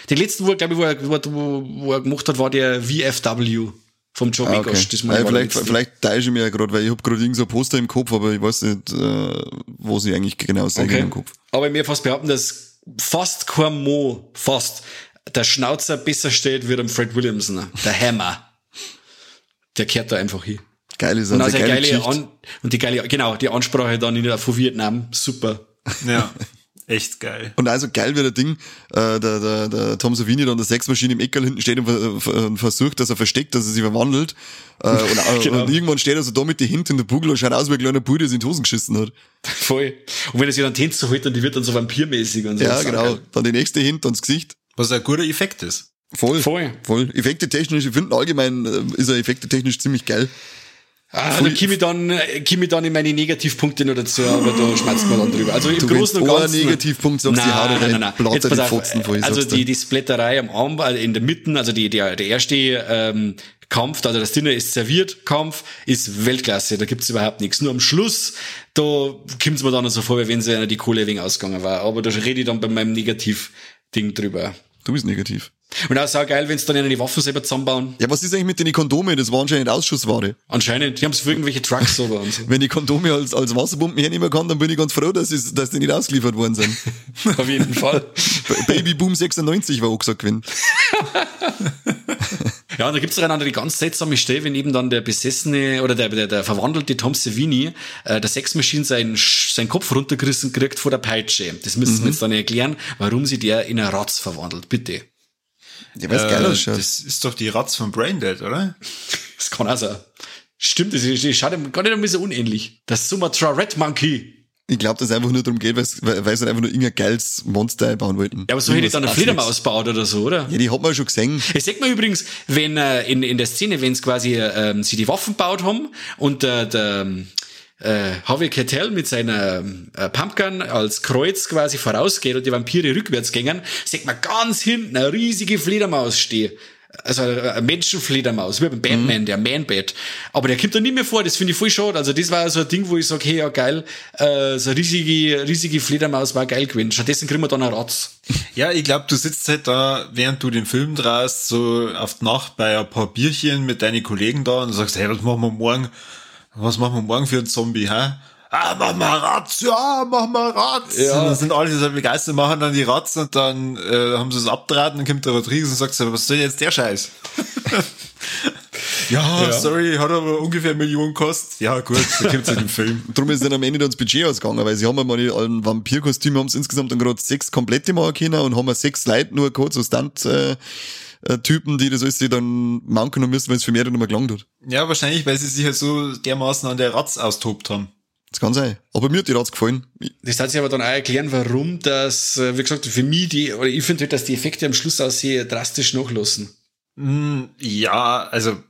Den letzten, wo er, glaube ich, wo er, wo, wo er gemacht hat, war der VFW vom Joe ah, okay. Das ja, vielleicht, vielleicht täusche ich mich ja gerade, weil ich habe gerade irgend so ein Poster im Kopf, aber ich weiß nicht, äh, wo sie eigentlich genau sagen okay. im Kopf. Aber mir fast behaupten, dass fast kein Mo, fast, der Schnauzer besser steht wie der Fred Williamson, der Hammer. Der kehrt da einfach hin. Geil ist also geile, geile An Und die geile, genau, die Ansprache dann in, von Vietnam, super. Ja. Echt geil. Und also geil wird der Ding, äh, der, der, der Tom Savini dann der Sechsmaschine im Eckerl hinten steht und, und, versucht, dass er versteckt, dass er sich verwandelt. Äh, und, genau. und, irgendwann steht er so da mit die Hände in der Bugel und schaut aus wie ein kleiner Bub, der sich in die Hosen geschissen hat. Voll. Und wenn er sich dann Tänzer holt, dann die wird dann so vampirmäßig und so. Ja, genau. Dann die nächste Hint ans Gesicht. Was ein guter Effekt ist. Voll. Voll. Voll. Effekte technisch, ich finde allgemein äh, ist er effekte technisch ziemlich geil. Ah, da komme ich dann, komme ich dann in meine Negativpunkte noch dazu, aber da schmerzt man dann drüber. Also im du Großen und Ganzen. Negativpunkt sagst nein, die nein, nein, nein. Jetzt, die Fotzen, wo ich Also die, die Splatterei am Arm, also in der Mitte, also die, der, der erste, ähm, Kampf, also das Dinner ist serviert, Kampf ist Weltklasse, da gibt's überhaupt nichts. Nur am Schluss, da kommt's mir dann so vor, wie wenn sie die Kohle wegen ausgegangen war. Aber da rede ich dann bei meinem Negativ-Ding drüber. Du bist negativ. Und auch sau geil, wenn sie dann die Waffen selber zusammenbauen. Ja, was ist eigentlich mit den Kondomen? Das war anscheinend Ausschussware. Anscheinend. Die haben es für irgendwelche Trucks so. so. wenn ich Kondome als, als Wasserbomben hernehmen kann, dann bin ich ganz froh, dass, ich, dass die nicht ausgeliefert worden sind. Auf jeden Fall. Babyboom 96 war auch gesagt gewesen. ja, und da gibt's dann die ganz seltsame Stelle, wenn eben dann der besessene oder der, der, der verwandelte Tom Savini äh, der Sexmaschine seinen, seinen Kopf runtergerissen kriegt vor der Peitsche. Das müssen mhm. wir jetzt dann erklären, warum sie der in eine Ratz verwandelt. Bitte. Ja, was äh, geil ausschaut. Das ist doch die Ratz von Braindead, oder? das kann auch sein. Stimmt, das ist, schaut gar nicht ein bisschen unähnlich. Das Sumatra Red Monkey. Ich glaube, dass es einfach nur darum geht, weil, sie einfach nur irgendein geiles Monster bauen wollten. Ja, aber so hätte ich dann eine Fledermaus baut oder so, oder? Ja, die hat man schon gesehen. Das sieht man übrigens, wenn äh, in, in der Szene, wenn es quasi äh, sie die Waffen baut haben und äh, der äh, Harvey Keitel mit seiner äh, Pumpgun als Kreuz quasi vorausgeht und die Vampire rückwärts gängen, sieht man ganz hinten eine riesige Fledermaus stehen. Also eine Menschenfledermaus, wie beim Batman, mhm. der Man-Bat. Aber der kommt da nicht mehr vor, das finde ich voll schade. Also das war so ein Ding, wo ich sage, hey, ja geil, äh, so eine riesige, riesige Fledermaus war geil gewesen. Stattdessen kriegen wir dann einen Ratz. Ja, ich glaube, du sitzt halt da, während du den Film drehst, so auf die Nacht bei ein paar Bierchen mit deinen Kollegen da und sagst, hey, was machen wir morgen? Was machen wir morgen für einen Zombie, hä? Ah, mach mal Ratz, ja, mach mal Ratz. Ja. Und dann sind alle so begeistert, machen dann die Ratz und dann äh, haben sie es abdraht und dann kommt der Rodriguez und sagt so, was soll jetzt der Scheiß? ja, ja, sorry, hat aber ungefähr eine Million gekostet. Ja, gut, da kommt es in den Film. Darum ist dann am Ende das Budget ausgegangen, weil sie haben mal ein Vampirkostüm, haben sie insgesamt dann gerade sechs komplette machen können und haben sechs Leute nur kurz so Stunt, äh, äh, Typen, die das alles dann manken müssen, wenn es für mehr dann mal gelangt hat. Ja, wahrscheinlich, weil sie sich halt so dermaßen an der Ratz austobt haben. Das kann sein. Aber mir hat die Ratz gefallen. Das hat sich aber dann auch erklären, warum das, äh, wie gesagt, für mich die, oder ich finde halt, dass die Effekte am Schluss auch sehr drastisch nachlassen. Mm, ja, also,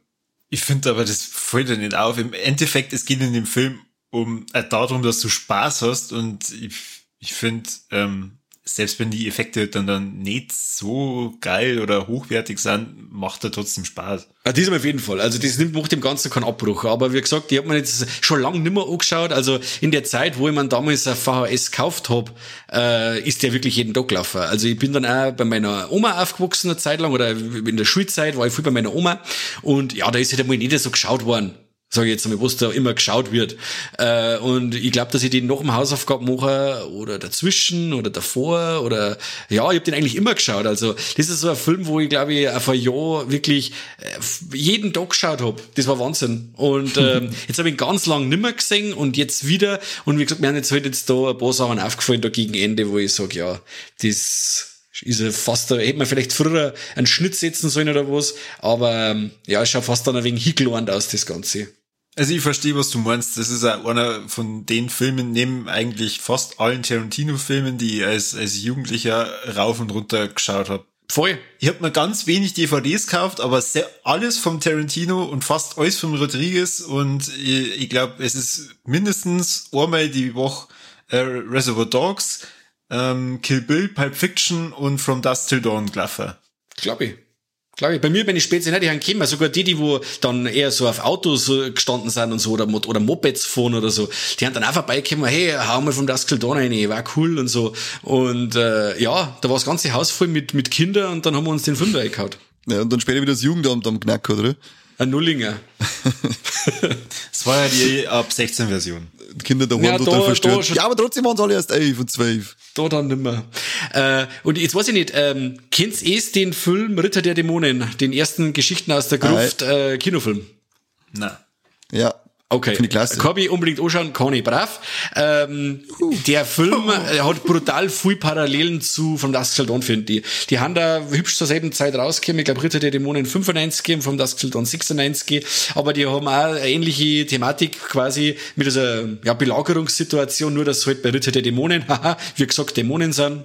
ich finde aber, das fällt ja nicht auf. Im Endeffekt, es geht in dem Film um, äh, darum, dass du Spaß hast und ich, ich finde, ähm, selbst wenn die Effekte dann, dann nicht so geil oder hochwertig sind, macht er trotzdem Spaß. Ja, diesem auf jeden Fall. Also das nimmt macht dem Ganzen keinen Abbruch. Aber wie gesagt, ich habe mir jetzt schon lange nicht mehr angeschaut. Also in der Zeit, wo ich mir damals ein VHS gekauft hab, äh, ist der wirklich jeden Tag gelaufen. Also ich bin dann auch bei meiner Oma aufgewachsen eine Zeit lang oder in der Schulzeit war ich viel bei meiner Oma. Und ja, da ist halt einmal nicht so geschaut worden sage ich jetzt mal, was da immer geschaut wird. Äh, und ich glaube, dass ich den noch im Hausaufgaben mache oder dazwischen oder davor oder ja, ich habe den eigentlich immer geschaut. Also das ist so ein Film, wo ich glaube ich ein Jahr wirklich äh, jeden Tag geschaut habe. Das war Wahnsinn. Und äh, jetzt habe ich ihn ganz lang nimmer gesehen und jetzt wieder. Und wie gesagt, mir haben jetzt halt jetzt da ein paar Sachen aufgefallen da gegen Ende, wo ich sage, ja, das ist er fast, da hätte man vielleicht früher einen Schnitt setzen sollen oder was, aber ähm, ja, es schaut fast dann ein wenig hingelernt aus, das Ganze. Also ich verstehe, was du meinst. Das ist auch einer von den Filmen, neben eigentlich fast allen Tarantino-Filmen, die ich als, als Jugendlicher rauf und runter geschaut habe. Voll. Ich habe mir ganz wenig DVDs gekauft, aber sehr, alles vom Tarantino und fast alles vom Rodriguez und ich, ich glaube, es ist mindestens einmal die Woche äh, Reservoir Dogs, ähm, Kill Bill, Pulp Fiction und From Dust Till Dawn gelaufen. Glaube ich. Glaube ich. Bei mir bin ich nicht, die haben gekommen, sogar die, die wo dann eher so auf Autos gestanden sind und so, oder, oder Mopeds fahren oder so, die haben dann auch vorbeigekommen, hey, hau mal vom Duskel da rein, war cool und so. Und äh, ja, da war das ganze Haus voll mit, mit Kindern und dann haben wir uns den Film da reingehauen. Ja, und dann später wieder das Jugendamt am Knack, oder? Ein Nullinger. das war ja die ab 16 Version. Kinder daheim ja, total da, verstört. Da ja, aber trotzdem waren sie alle erst 11 und 12. Da dann nimmer. Äh, und jetzt weiß ich nicht, ähm, kennt ihr den Film Ritter der Dämonen, den ersten Geschichten aus der Gruft äh, Kinofilm? Na. Ja, Okay. Finde ich klasse. Ich unbedingt anschauen, ich brav. Ähm, uh. Der Film uh. hat brutal viel Parallelen zu vom Dusk Till Dawn, finde ich. Die haben da hübsch zur selben Zeit rausgekommen. Ich glaube, Ritter der Dämonen 95 und vom Dusk Till Dawn 96. Aber die haben auch eine ähnliche Thematik quasi mit dieser ja, Belagerungssituation, nur dass halt bei Ritter der Dämonen, haha, wie gesagt, Dämonen sind.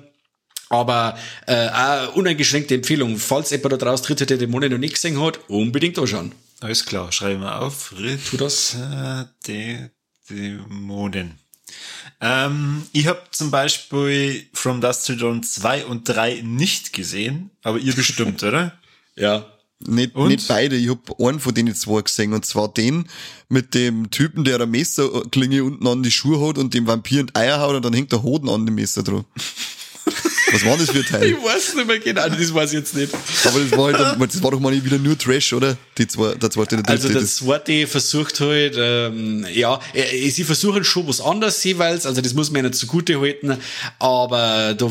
Aber äh, auch uneingeschränkte Empfehlung. Falls jemand da draußen Ritter der Dämonen noch nicht gesehen hat, unbedingt anschauen. Alles klar, schreiben wir auf. Tu das. der Dämonen. Ähm, ich habe zum Beispiel From Dust to Dawn 2 und 3 nicht gesehen, aber ihr bestimmt, oder? Ja. Nicht, nicht beide, ich hab einen von denen zwei gesehen, und zwar den mit dem Typen, der eine Messerklinge unten an die Schuhe hat und dem Vampir und Eier haut und dann hängt der Hoden an dem Messer drauf. Was war das für ein Teil? Ich weiß nicht mehr genau, das weiß ich jetzt nicht. Aber das war, halt, das war doch mal wieder nur Trash, oder? Die zwei, der zweite, der Also der zweite versucht halt, ähm, ja, äh, sie versuchen schon was anderes jeweils, also das muss man ja nicht zugute halten, aber da,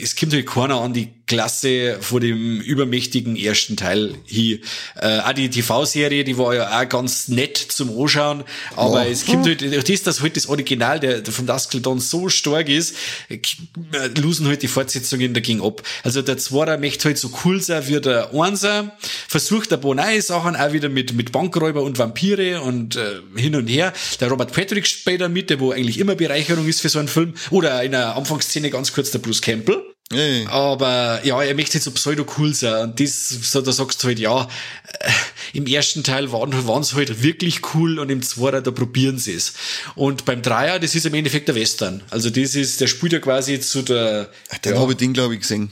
es kommt halt keiner an die Klasse vor dem übermächtigen ersten Teil hier. Äh, auch die TV-Serie, die war ja auch ganz nett zum Anschauen, aber oh. es kommt halt, durch das, dass halt das Original der, der von Duskel dann so stark ist, äh, losen halt die Fortsetzungen dagegen ab. Also der Zweiter möchte halt so cool sein wie der Einser, versucht ein paar neue Sachen auch wieder mit, mit Bankräuber und Vampire und äh, hin und her. Der Robert Patrick später mit, der wo eigentlich immer Bereicherung ist für so einen Film. Oder in der Anfangsszene ganz kurz der Bruce Campbell. Hey. Aber ja, er möchte jetzt so pseudo cool sein. Und das, so, da sagst du halt, ja, äh, im ersten Teil waren, waren sie halt wirklich cool und im zweiten, da probieren sie es. Und beim Dreier, das ist im Endeffekt der Western. Also das ist, der spielt ja quasi zu der. Ach, den ja, habe ich den, glaube ich, gesehen.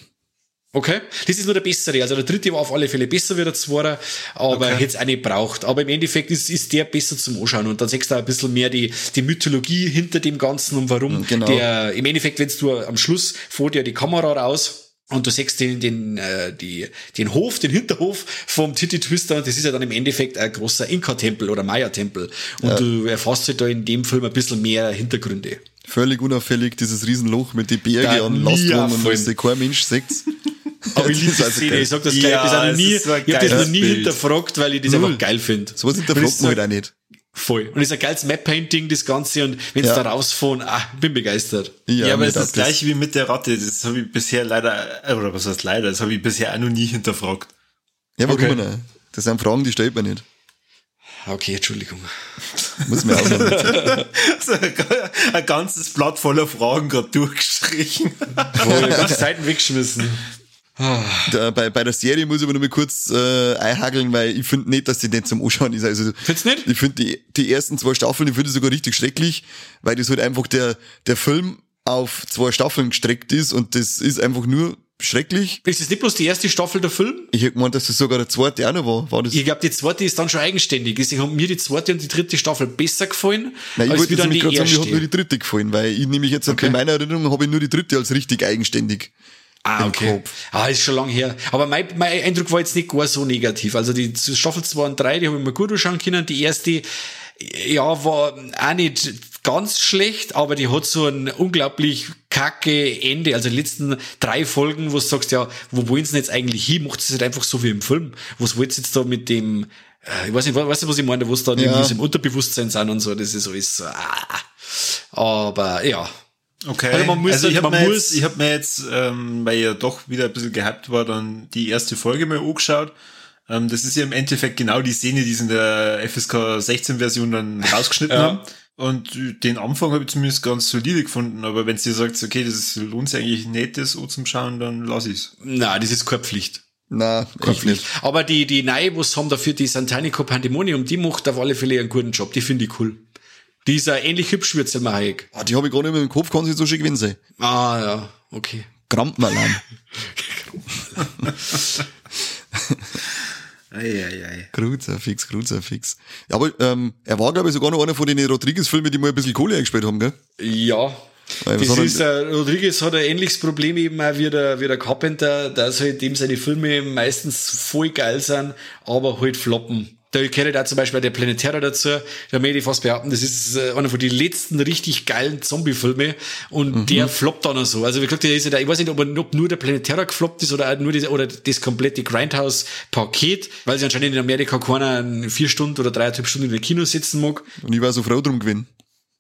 Okay, das ist nur der bessere. Also der dritte war auf alle Fälle besser wie der zweite, aber okay. hätte es auch nicht braucht. Aber im Endeffekt ist, ist der besser zum Anschauen und dann siehst du auch ein bisschen mehr die, die Mythologie hinter dem Ganzen und warum genau. der, im Endeffekt, wenn du am Schluss vor dir die Kamera raus und du siehst den, den, äh, die, den Hof, den Hinterhof vom Titty Twister und das ist ja dann im Endeffekt ein großer Inka-Tempel oder Maya-Tempel. Und ja. du erfasst halt da in dem Film ein bisschen mehr Hintergründe. Völlig unauffällig, dieses Riesenloch mit den Bergen und Lastwagen und was kein Mensch sieht. Aber ich liebe die also Szene, ich sag das gleich, ja, das nie, so ich habe das noch nie Bild. hinterfragt, weil ich das Null. einfach geil finde. So was hinterfragt man halt auch nicht. Voll. Und ist ein geiles Map-Painting, das Ganze, und wenn sie ja. da rausfahren, ah, bin begeistert. Ja, ja aber es ist das gleiche wie mit der Ratte, das habe ich bisher leider, oder was heißt leider, das habe ich bisher auch noch nie hinterfragt. Ja, warum okay. nicht? Das sind Fragen, die stellt man nicht. Okay, Entschuldigung. Muss mir auch noch also, ein ganzes Blatt voller Fragen gerade durchgestrichen. Voll, ganze Seiten weggeschmissen. Da, bei, bei der Serie muss ich aber noch mal kurz äh, einhageln, weil ich finde nicht, dass die nicht zum Anschauen ist. Also, Findest du nicht? Ich finde die, die ersten zwei Staffeln, ich finde sogar richtig schrecklich, weil das halt einfach der, der Film auf zwei Staffeln gestreckt ist und das ist einfach nur schrecklich. Ist das nicht bloß die erste Staffel der Film? Ich hätte gemeint, dass das sogar der zweite auch noch war. war das? Ich glaube, die zweite ist dann schon eigenständig. Deswegen haben mir die zweite und die dritte Staffel besser gefallen. Nein, ich wollte jetzt nämlich gerade sagen, mir hat nur die dritte gefallen, weil ich nämlich jetzt Okay. in meiner Erinnerung habe ich nur die dritte als richtig eigenständig. Ah, okay. Ah, ist schon lang her. Aber mein, mein Eindruck war jetzt nicht gar so negativ. Also die Staffel 2 und 3, die habe ich mir gut anschauen können. Die erste, ja, war auch nicht ganz schlecht, aber die hat so ein unglaublich kacke Ende. Also die letzten drei Folgen, wo du sagst, ja, wo wollen sie denn jetzt eigentlich hin? Macht es nicht einfach so wie im Film? Was wollt ihr jetzt da mit dem, äh, ich weiß nicht, weißt du, was ich meine, wo es dann Ja. irgendwie so im Unterbewusstsein sind und so, das ist alles so, ah. Aber, ja. Okay. Also man muss also ich halt- habe mir, jetzt, ich hab mir jetzt, ähm, weil ja doch wieder ein bisschen gehypt war, dann die erste Folge mal angeschaut. Ähm, das ist ja im Endeffekt genau die Szene, die sie in der FSK 16 Version dann rausgeschnitten Ja. haben. Und den Anfang habe ich zumindest ganz solide gefunden. Aber wenn ihr sagt, okay, das ist, lohnt sich eigentlich nicht, das zum Schauen, dann lass ich's. Na, das ist keine Pflicht. Na, ich nicht. Aber die, die was haben dafür die Santanico Pandemonium, die macht auf alle Fälle einen guten Job. Die finde ich cool. Die ist ja ähnlich hübsch wie Selma Hayek. Ah, die habe ich gar nicht mehr im Kopf, kann sie so schön gewinnen sein. Ah, ja, okay. Krampenalarm. Eieiei. Kruzifix, Kruzifix. Ja, aber ähm, er war, glaube ich, sogar noch einer von den Rodriguez-Filmen, die mal ein bisschen Kohle eingespielt haben, gell? Ja. Weil Das ist, äh, Rodriguez hat ein ähnliches Problem eben auch wie der, wie der Carpenter, dass halt dem seine Filme meistens voll geil sind, aber halt floppen. Da gehört da zum Beispiel der Planetera dazu. Da möchte ich fast behaupten, das ist äh, einer von den letzten richtig geilen Zombie-Filme und der floppt dann noch so. Also wie gesagt, der ist ja da, ich weiß nicht, ob, ob nur der Planetera gefloppt ist oder auch nur das, oder das komplette Grindhouse-Paket, weil sie anscheinend in Amerika keiner vier Stunden oder dreieinhalb Stunden in der Kino sitzen mag. Und ich war so froh drum gewinnen.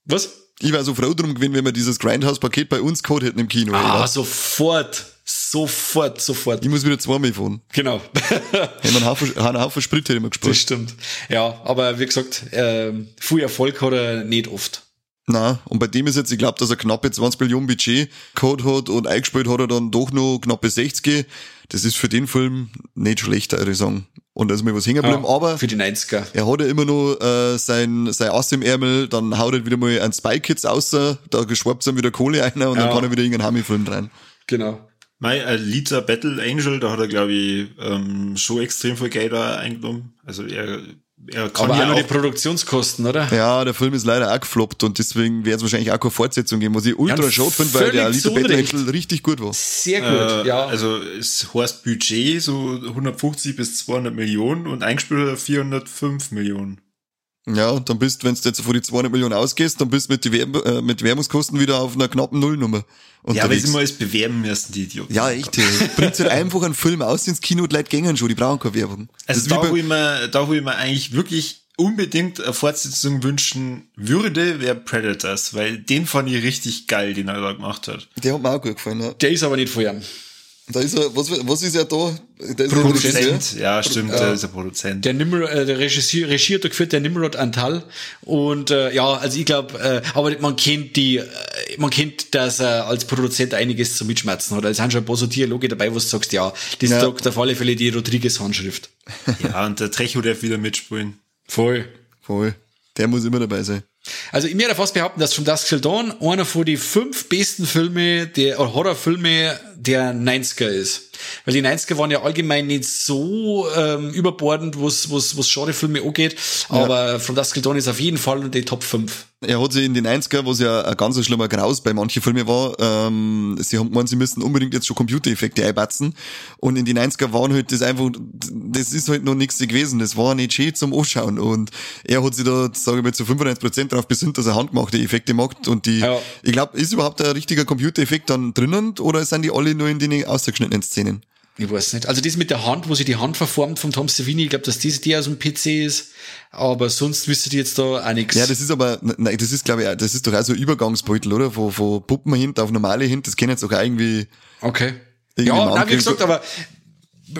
Was? Ich war so froh drum gewinnen, wenn wir dieses Grindhouse-Paket bei uns gehabt hätten im Kino. Ah, sofort. Sofort, sofort. Ich muss wieder zweimal fahren. Genau. Hätten wir einen Haufen, einen Haufen Sprit hätten wir Das gespart. stimmt. Ja, aber wie gesagt, ähm, viel Erfolg hat er nicht oft. Na, und bei dem ist jetzt, ich glaube, dass er knappe 20 Millionen Budget gehabt hat und eingespielt hat er dann doch noch knappe 60. Das ist für den Film nicht schlecht, würde ich sagen. Und da ist mir was hängen geblieben, aber Für die 90er. er hat ja immer noch äh, sein, sein Ass im Ärmel, dann haut er wieder mal ein Spy Kids aus, da geschwappt dann wieder Kohle ein und dann Ja. kann er wieder irgendeinen Hami-Film rein. Genau. Mein Alita Battle Angel, da hat er, glaube ich, ähm, schon extrem viel Geld da eingenommen. Also er, er kann Aber ja auch nur die Produktionskosten, oder? Ja, der Film ist leider auch gefloppt und deswegen wird es wahrscheinlich auch keine Fortsetzung geben, was ich ultra Ja, schade finde, weil der Alita Battle. Angel richtig gut war. Sehr gut, äh, ja. also es heißt Budget so 150 bis 200 Millionen und eingespielt hat er 405 Millionen. Ja, und dann bist, wenn du jetzt von die 200 Millionen ausgehst, dann bist du mit, die Werb äh, mit Werbungskosten wieder auf einer knappen Nullnummer Ja, weil unterwegs. sie mal alles bewerben müssen, die Idioten. Ja, echt. Bringt halt einfach einen Film aus ins Kino und Leute gängen schon, die brauchen keine Werbung. Also da, wo ich mir, da, wo ich mir eigentlich wirklich unbedingt eine Fortsetzung wünschen würde, wäre Predators, weil den fand ich richtig geil, den er da gemacht hat. der hat mir auch gut gefallen. Ja. Der ist aber nicht ihm. Da ist er, was, was ist er da? Der ist ein Produzent. Regisseur. Ja, stimmt, der ist ein Produzent. Der Nimrod, äh, der Regie, Regie hat da geführt, der Nimrod Antal. Und äh, ja, also ich glaube, äh, aber man kennt die, äh, man kennt, dass er als Produzent einiges zu mitschmerzen hat. Also es sind schon ein paar so Dialoge dabei, wo du sagst, ja, das Ja. sagt auf alle Fälle die Rodriguez-Handschrift. Ja, und der Trecho darf wieder mitspielen. Voll. Voll. Der muss immer dabei sein. Also ich würde fast behaupten, dass From Dusk Till Dawn einer von den fünf besten Filme, der oder Horrorfilme der 90er ist. Weil die 90er waren ja allgemein nicht so ähm, überbordend, was was was Genrefilme angeht, aber From Dusk Dawn ist auf jeden Fall in die Top 5. Er hat sich in den 90er, was ja ein ganz schlimmer Graus bei manchen Filmen war, ähm, sie haben gemeint, sie müssten unbedingt jetzt schon Computereffekte einbatzen. Und in die 90er waren halt das einfach, das ist halt noch nichts gewesen. Das war nicht schön zum Anschauen. Und er hat sich da, sage ich mal, zu 95% darauf besinnt, dass er handgemachte Effekte macht. Und die, Ja. ich glaube, ist überhaupt ein richtiger Computereffekt dann drinnen oder sind die alle nur in den ausgeschnittenen Szenen? Ich weiß nicht. Also das mit der Hand, wo sie die Hand verformt vom Tom Savini, ich glaube, dass diese die aus dem PC ist. Aber sonst wüsste die jetzt da auch nichts. Ja, das ist aber, nein, das ist glaube ich, das ist doch auch so ein Übergangsbeutel, oder? Von, von Puppen hin auf normale hin, das kennen jetzt auch irgendwie, okay. Irgendwie Ja, nein, wie gesagt, aber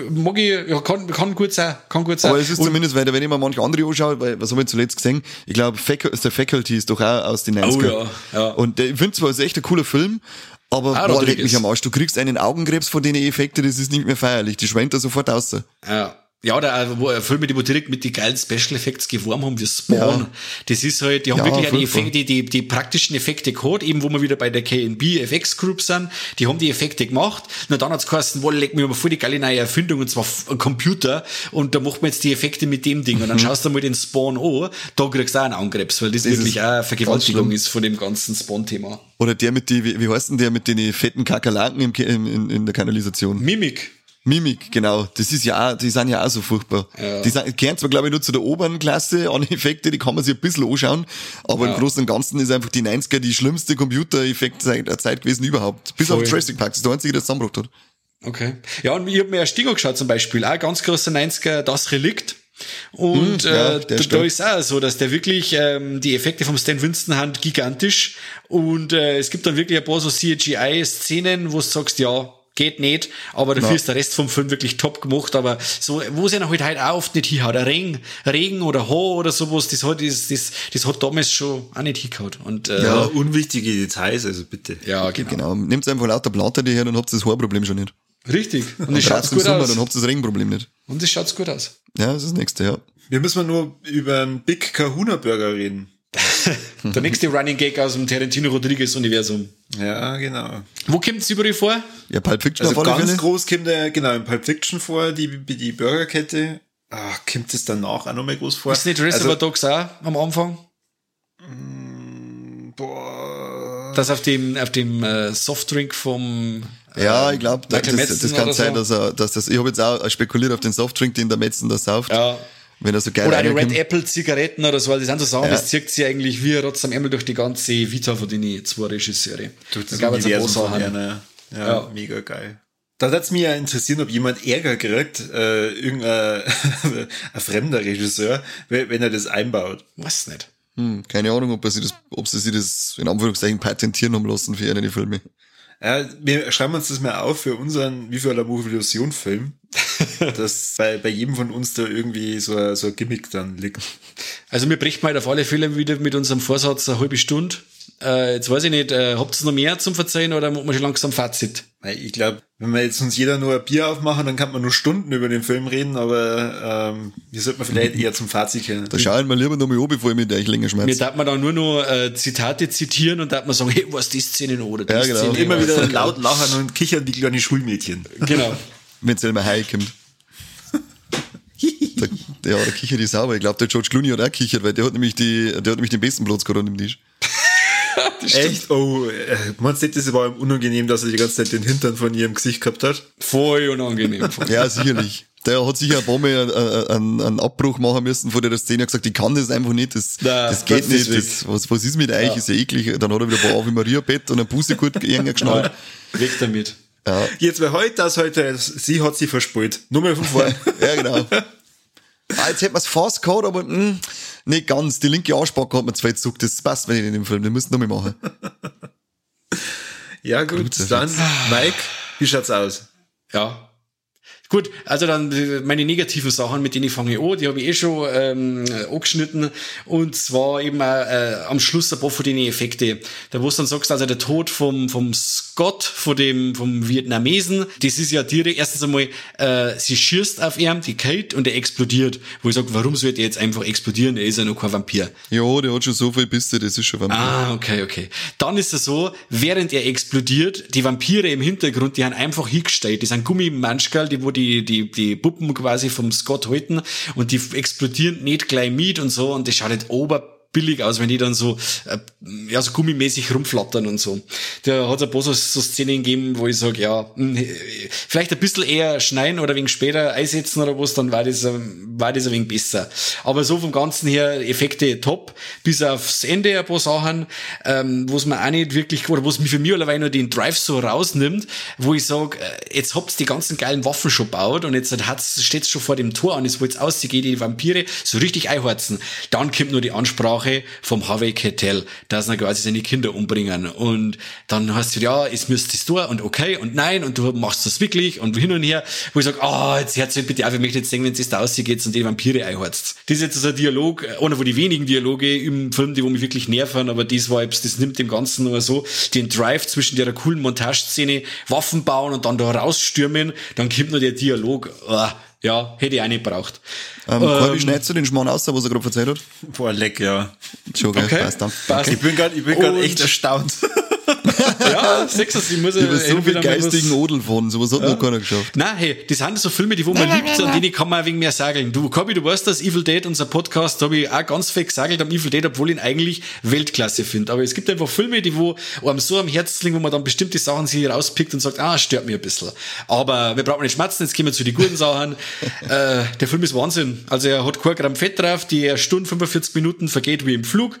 mag ich, ja, kann, kann gut sein, kann gut sein. Aber es ist Und- zumindest, weil wenn ich mir manche andere anschaue, weil, was habe ich zuletzt gesehen? Ich glaube, Facu The Faculty ist doch auch aus den 90er. Oh ja, ja. Und der- ich finde zwar, es ist echt ein cooler Film, aber Ah, boah, leck mich am Arsch. Du kriegst einen Augenkrebs von den Effekten, das ist nicht mehr feierlich. Die schwenkt da sofort aus. Ja. Ja, da wo ein Film mit, wo direkt mit die geilen Special Effects geworben haben, wie Spawn. Ja. Das ist halt, die haben ja, wirklich die, Effekte, die, die, die praktischen Effekte gehabt, eben wo wir wieder bei der KNB FX Group sind, die haben die Effekte gemacht. Und dann hat's geheißen, wohl legt mir aber voll die geile neue Erfindung, und zwar ein Computer, und da macht man jetzt die Effekte mit dem Ding. Und dann mhm. schaust du mal den Spawn an, da kriegst du auch einen Angriff, weil das, das wirklich auch eine Vergewaltigung ist von dem ganzen Spawn-Thema. Oder der mit die, wie, wie heißt denn der mit den fetten Kakerlaken im, in, in der Kanalisation? Mimik. Mimik, genau. Das ist ja auch, die sind ja auch so furchtbar. Ja. Die sind, gehören zwar, glaube ich, nur zu der oberen Klasse an Effekte, die kann man sich ein bisschen anschauen, aber ja. im Großen und Ganzen ist einfach die 90er die schlimmste Computer-Effekt-Zeit gewesen überhaupt. Bis Voll. auf Jurassic Park, das ist der einzige, der zusammengebracht hat. Okay. Ja, und ich habe mir ja Stinger geschaut zum Beispiel, auch ganz großer 90er, das Relikt. Und hm, ja, äh, da, ist auch so, dass der wirklich ähm, die Effekte vom Stan Winston haben gigantisch und äh, es gibt dann wirklich ein paar so CGI-Szenen, wo du sagst, ja, geht nicht, aber dafür ja. ist der Rest vom Film wirklich top gemacht, aber so, wo es ja halt halt auch oft nicht hinhaut, Regen, Regen oder Ho oder sowas, das hat, das, das, das hat damals schon auch nicht hingehaut. Und, äh, ja, unwichtige Details, also bitte. Ja, genau. genau. Nehmt einfach lauter Platte her, dann habt ihr das Haarproblem schon nicht. Richtig. Und, und es schaut gut Sommer, aus. Dann habt ihr das Regenproblem nicht. Und es schaut gut aus. Ja, das ist das nächste, ja. Wir müssen nur über einen Big Kahuna Burger reden. der nächste Running Gag aus dem Tarantino Rodriguez Universum. Ja, genau. Wo kommt es überall vor? Ja, Pulp Fiction also ganz Fälle. groß kommt der, genau, in Pulp Fiction vor, die, die Burgerkette. Ach, kommt es danach auch nochmal groß vor? Ist nicht Reservoir also, Dogs auch am Anfang? Mm, boah. Das auf dem, auf dem äh, Softdrink vom äh, ja, ich glaube, das, das, kann sein, so. dass er, dass das, ich habe jetzt auch spekuliert auf den Softdrink, den der Metzen da sauft. Ja. Wenn er so geil Oder eine Red Apple Zigaretten oder so, das sind so Sachen, ja. das zieht sich eigentlich wie Rotz am Ärmel durch die ganze Vita von den zwei Regisseure. Tut das glaube, jetzt ein ja, ja, mega geil. Da würde es mich ja interessieren, ob jemand Ärger kriegt, äh, irgendein ein fremder Regisseur, wenn er das einbaut. Was nicht. Hm, keine Ahnung, ob, er sich das, ob sie sich das in Anführungszeichen patentieren haben lassen für eine Filme. Ja, wir schreiben uns das mal auf für unseren Wie für la Illusion Film, dass bei, bei jedem von uns da irgendwie so ein, so ein Gimmick dann liegt. Also wir brechen mal auf alle Fälle wieder mit unserem Vorsatz eine halbe Stunde. Äh, jetzt weiß ich nicht, äh, habt ihr noch mehr zum Verzeihen oder muss man schon langsam Fazit? Ich glaube, wenn wir jetzt uns jeder nur ein Bier aufmachen, dann kann man nur Stunden über den Film reden, aber ähm, wir sollten vielleicht eher zum Fazit gehen. Da schauen wir lieber noch mal an, bevor ich mit euch länger schmerze. Mir darf man dann nur noch äh, Zitate zitieren und darf man sagen, hey, was die Szene noch oder die ja, genau. Szene. Immer wieder laut lachen und kichern wie kleine Schulmädchen. Genau. Wenn es selber heimkommt. der, ja, der kichert die sauber. Ich glaube, der George Clooney hat auch kichert, weil der hat nämlich die, der hat nämlich den besten Platz gerade im Tisch. Echt? Oh, äh, meinst du, das war ihm unangenehm, dass er die ganze Zeit den Hintern von ihrem Gesicht gehabt hat? Voll unangenehm. ja, sicherlich. Der hat sicher ein paar Mal einen, einen Abbruch machen müssen vor der Szene. Er hat gesagt, ich kann das einfach nicht, das, Nein, das geht das nicht. Das, was, was ist mit euch? Ja. Ist ja eklig. Dann hat er wieder ein paar Ave Maria Bett und ein Pussekurt geschnallt. Weg damit. Ja. Jetzt, weil heute das heute, sie hat sie verspult. Nur mal von vorne. ja, genau. Ah, jetzt hätten wir es fast gehabt, aber mh, hm, nicht ganz. Die linke Arschbacke hat mir zwei zuckt. Das passt wenn ich in dem Film. Den müssen wir noch mal machen. ja, gut. gut dann, Mike, wie schaut's aus? Ja, Gut, also dann meine negativen Sachen, mit denen ich fange an, die habe ich eh schon ähm, angeschnitten. Und zwar eben äh, am Schluss ein paar von den Effekte. Da wo du dann sagst, also der Tod vom, vom Scott, von dem, vom Vietnamesen, das ist ja direkt, erstens einmal, äh, sie schießt auf ihn, die Kate, und er explodiert. Wo ich sage, warum sollte er jetzt einfach explodieren? Er ist ja noch kein Vampir. Ja, der hat schon so viel Bisse, das ist schon Vampir. Ah, okay, okay. Dann ist es so, während er explodiert, die Vampire im Hintergrund, die haben einfach hingestellt. Die sind Gummimanschkerl, die wo die, die, die Puppen quasi vom Scott halten und die explodieren nicht gleich mit und so und das schaut halt ober billig aus, wenn die dann so, äh, ja, so gummimäßig rumflattern und so. Da hat es ein paar so, so Szenen gegeben, wo ich sage, ja, hm, vielleicht ein bisschen eher schneiden oder wegen später einsetzen oder was, dann war das, war das ein wenig besser. Aber so vom Ganzen her, Effekte top, bis aufs Ende ein paar Sachen, ähm, wo es mir auch nicht wirklich, oder wo es mich für mich alleweil nur den Drive so rausnimmt, wo ich sage, äh, jetzt habt ihr die ganzen geilen Waffen schon baut und jetzt hat's, steht's schon vor dem Tor an, jetzt wollt's aussehen, die Vampire so richtig einheizen. Dann kommt nur die Ansprache, Ansprache vom Harvey Keitel, dass er quasi seine Kinder umbringen. Und dann hast du, ja, es müsste es tun und okay und nein und du machst das wirklich und hin und her, wo ich sage, ah, oh, jetzt hört sich bitte auf, ich möchte jetzt sehen, wenn es da ausgeht und die Vampire einheizt. Das ist jetzt so ein Dialog, einer von den wenigen Dialoge im Film, die wo mich wirklich nerven, aber das war, das nimmt dem Ganzen nur so den Drive zwischen der coolen Montageszene, Waffen bauen und dann da rausstürmen, dann kommt nur der Dialog, oh, Ja, hätte ich auch nicht braucht. Ähm, ähm, wie schneidest du den Schmarrn aus, was er gerade erzählt hat? Boah, leck, ja. Schon, gell? Okay. Passt dann. Passt. Ich bin gerade ich bin grad echt erstaunt. ja, Sechser, ich muss ja Über so viel geistigen Odel von, sowas hat noch keiner geschafft. Nein, hey, das sind so Filme, die wo man liebt, an denen kann man ein wenig mehr sageln. Du, Kobi, du weißt das, Evil Dead, unser Podcast, da habe ich auch ganz fett gesagelt am Evil Dead, obwohl ich ihn eigentlich Weltklasse finde. Aber es gibt einfach Filme, die wo einem so am Herzen liegen, wo man dann bestimmte Sachen sich rauspickt und sagt, ah, stört mich ein bisschen. Aber wir brauchen nicht schmerzen, jetzt gehen wir zu den guten Sachen. äh, der Film ist Wahnsinn. Also er hat kein Gramm Fett drauf, die Stunde 45 Minuten vergeht wie im Flug.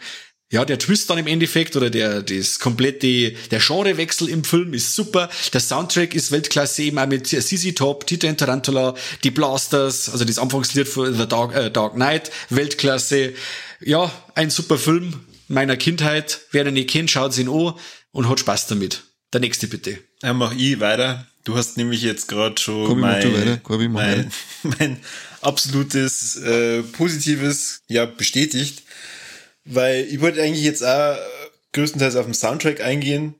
Ja, der Twist dann im Endeffekt oder der, das komplette, der Genrewechsel im Film ist super. Der Soundtrack ist Weltklasse eben auch mit CC Top, Tita and Tarantula, die Blasters, also das Anfangslied von The Dark, äh, Dark Knight, Weltklasse. Ja, ein super Film meiner Kindheit. Wer ihn nicht kennt, schaut ihn an und hat Spaß damit. Der nächste bitte. Ja, mach ich weiter. Du hast nämlich jetzt gerade schon mein, mach mein, mein absolutes äh, Positives ja bestätigt. Weil ich wollte eigentlich jetzt auch äh, größtenteils auf den Soundtrack eingehen.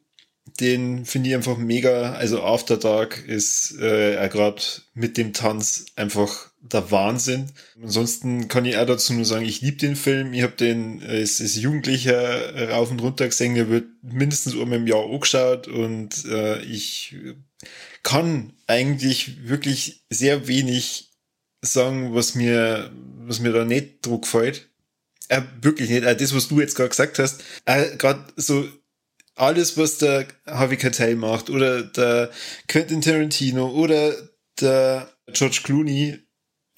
Den finde ich einfach mega. Also After Dark ist äh, gerade mit dem Tanz einfach der Wahnsinn. Ansonsten kann ich auch dazu nur sagen, ich liebe den Film. Ich habe den äh, als, als Jugendlicher rauf und runter gesehen. Der wird mindestens einmal im Jahr angeschaut und äh, ich kann eigentlich wirklich sehr wenig sagen, was mir, was mir da nicht Druck gefällt. Äh, wirklich nicht. Äh, das, was du jetzt gerade gesagt hast, äh, gerade so alles, was der Harvey Keitel macht oder der Quentin Tarantino oder der George Clooney,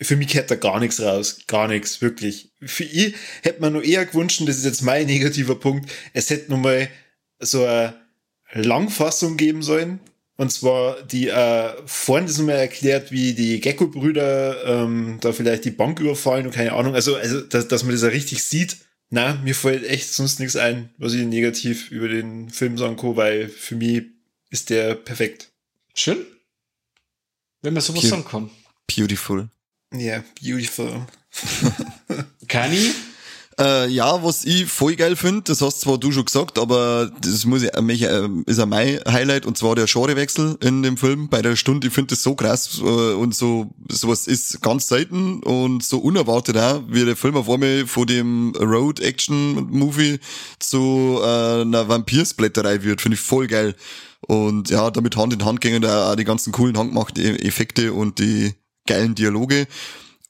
für mich gehört da gar nichts raus. Gar nichts, wirklich. Für ich hätte man nur eher gewünscht, das ist jetzt mein negativer Punkt, es hätte nur mal so eine Langfassung geben sollen. Und zwar die äh, vorhin das nochmal erklärt, wie die Gecko-Brüder ähm, da vielleicht die Bank überfallen und keine Ahnung. Also, also dass, dass man das ja richtig sieht. Na, mir fällt echt sonst nichts ein, was ich negativ über den Film sagen kann, weil für mich ist der perfekt. Schön. Wenn man sowas Cute. sagen kann. Beautiful. Ja, yeah, beautiful. Kani? Äh, ja, was ich voll geil finde, das hast zwar du schon gesagt, aber das muss ich, mich, äh, ist auch mein Highlight und zwar der Genrewechsel in dem Film bei der Stunde. Ich finde das so krass äh, und so sowas ist ganz selten und so unerwartet auch, wie der Film auf einmal von dem Road Action Movie zu äh, einer Vampirsplätterei wird, finde ich voll geil. Und ja, damit Hand in Hand gehen auch die ganzen coolen handgemachten Effekte und die geilen Dialoge.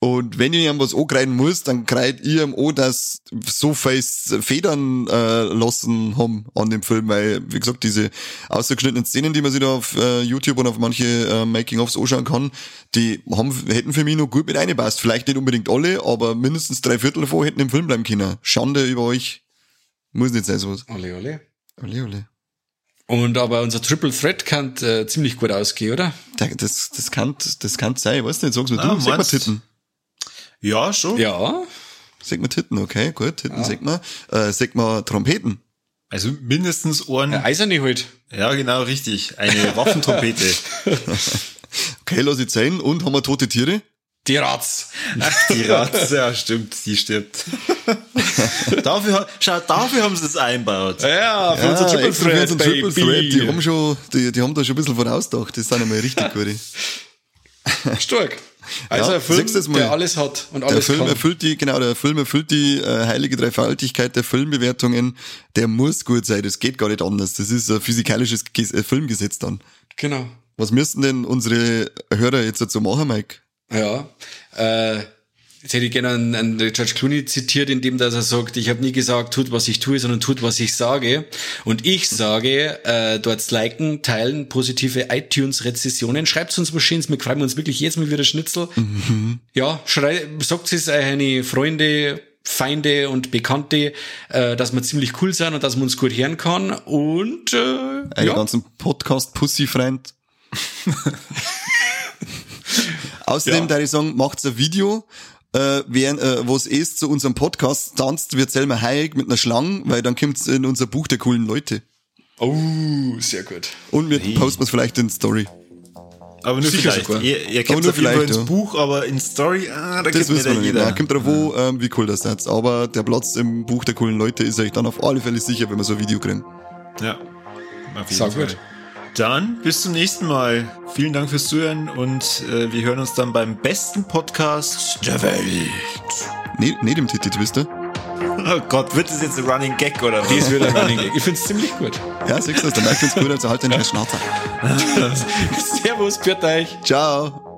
Und wenn ich ihm was angreifen muss, dann kreit ich ihm an, dass so viel Federn äh, lassen haben an dem Film, weil, wie gesagt, diese ausgeschnittenen Szenen, die man sich da auf äh, YouTube und auf manche äh, Making-ofs anschauen kann, die haben, hätten für mich noch gut mit eingepasst. Vielleicht nicht unbedingt alle, aber mindestens drei Viertel davon hätten im Film bleiben können. Schande über euch. Muss nicht sein, sowas. Ole, ole. Ole, ole. Und aber unser Triple Threat kann äh, ziemlich gut ausgehen, oder? Das, das kann, das kann sein, weißt du nicht, sag's mir Ah, du, sag mal Titten. Ja, schon. Ja. Sag mal Titten, okay, gut, Titten, sag mal. Äh, sag mal Trompeten. Also mindestens Ohren. Der Eiserne halt. Ja, genau, richtig. Eine Waffentrompete. Okay, lass ich zählen. Und haben wir tote Tiere? Die Ratz. Die Ratze, ja, stimmt, die stirbt. dafür, ha- schau, dafür haben sie es einbaut. Ja, für unser Triple Threat, unseren Triple. Threat. Die haben schon, die, die haben da schon ein bisschen vorausgedacht. Das sind einmal richtig gute. Stark. Also Ja, ein Film, mal? der alles hat und Der alles Film kann. erfüllt die, genau, der Film erfüllt die äh, heilige Dreifaltigkeit der Filmbewertungen. Der muss gut sein. Das geht gar nicht anders. Das ist ein physikalisches Ges äh, Filmgesetz dann. Genau. Was müssten denn unsere Hörer jetzt dazu machen, Mike? Ja. Äh, jetzt hätte ich gerne einen, einen George Clooney zitiert, in dem dass er sagt, ich habe nie gesagt, tut, was ich tue, sondern tut, was ich sage. Und ich sage, äh, dort liken, teilen, positive iTunes-Rezessionen. Schreibt uns was Schönes, wir freuen uns wirklich jetzt mal wieder Schnitzel. Ja, schrei, sagt es eine Freunde, Feinde und Bekannte, äh, dass wir ziemlich cool sind und dass man uns gut hören kann. Und äh, Einen ja, ganzen Podcast-Pussy-Freund. Außerdem, Ja. da ich sagen, macht's ein Video, äh, während, äh, was es zu unserem Podcast tanzt, wird selber heig mit einer Schlange, weil dann kommt's in unser Buch der coolen Leute. oh, sehr gut. Und wir posten es vielleicht in Story. Aber nur Sicher vielleicht. sogar. Ihr, ihr kennt nur vielleicht, ins ja. Buch, aber in Story, ah, da Das wissen wir nicht. jeder. Ja, kommt drauf an, ähm, wie cool das ist. Aber der Platz im Buch der coolen Leute ist euch dann auf alle Fälle sicher, wenn wir so ein Video kriegen. Ja. Auf jeden Sag Fall. gut. Dann bis zum nächsten Mal. Vielen Dank fürs Zuhören und äh, wir hören uns dann beim besten Podcast der Welt. Ne, nicht im Titi Twister. Oh Gott, wird das jetzt ein Running Gag oder was? Das wird ein Running Gag. Ich find's ziemlich gut. Ja, siehst du das, dann merkt uns gut, also halt den Schnauzer. Servus, bitte euch. Ciao.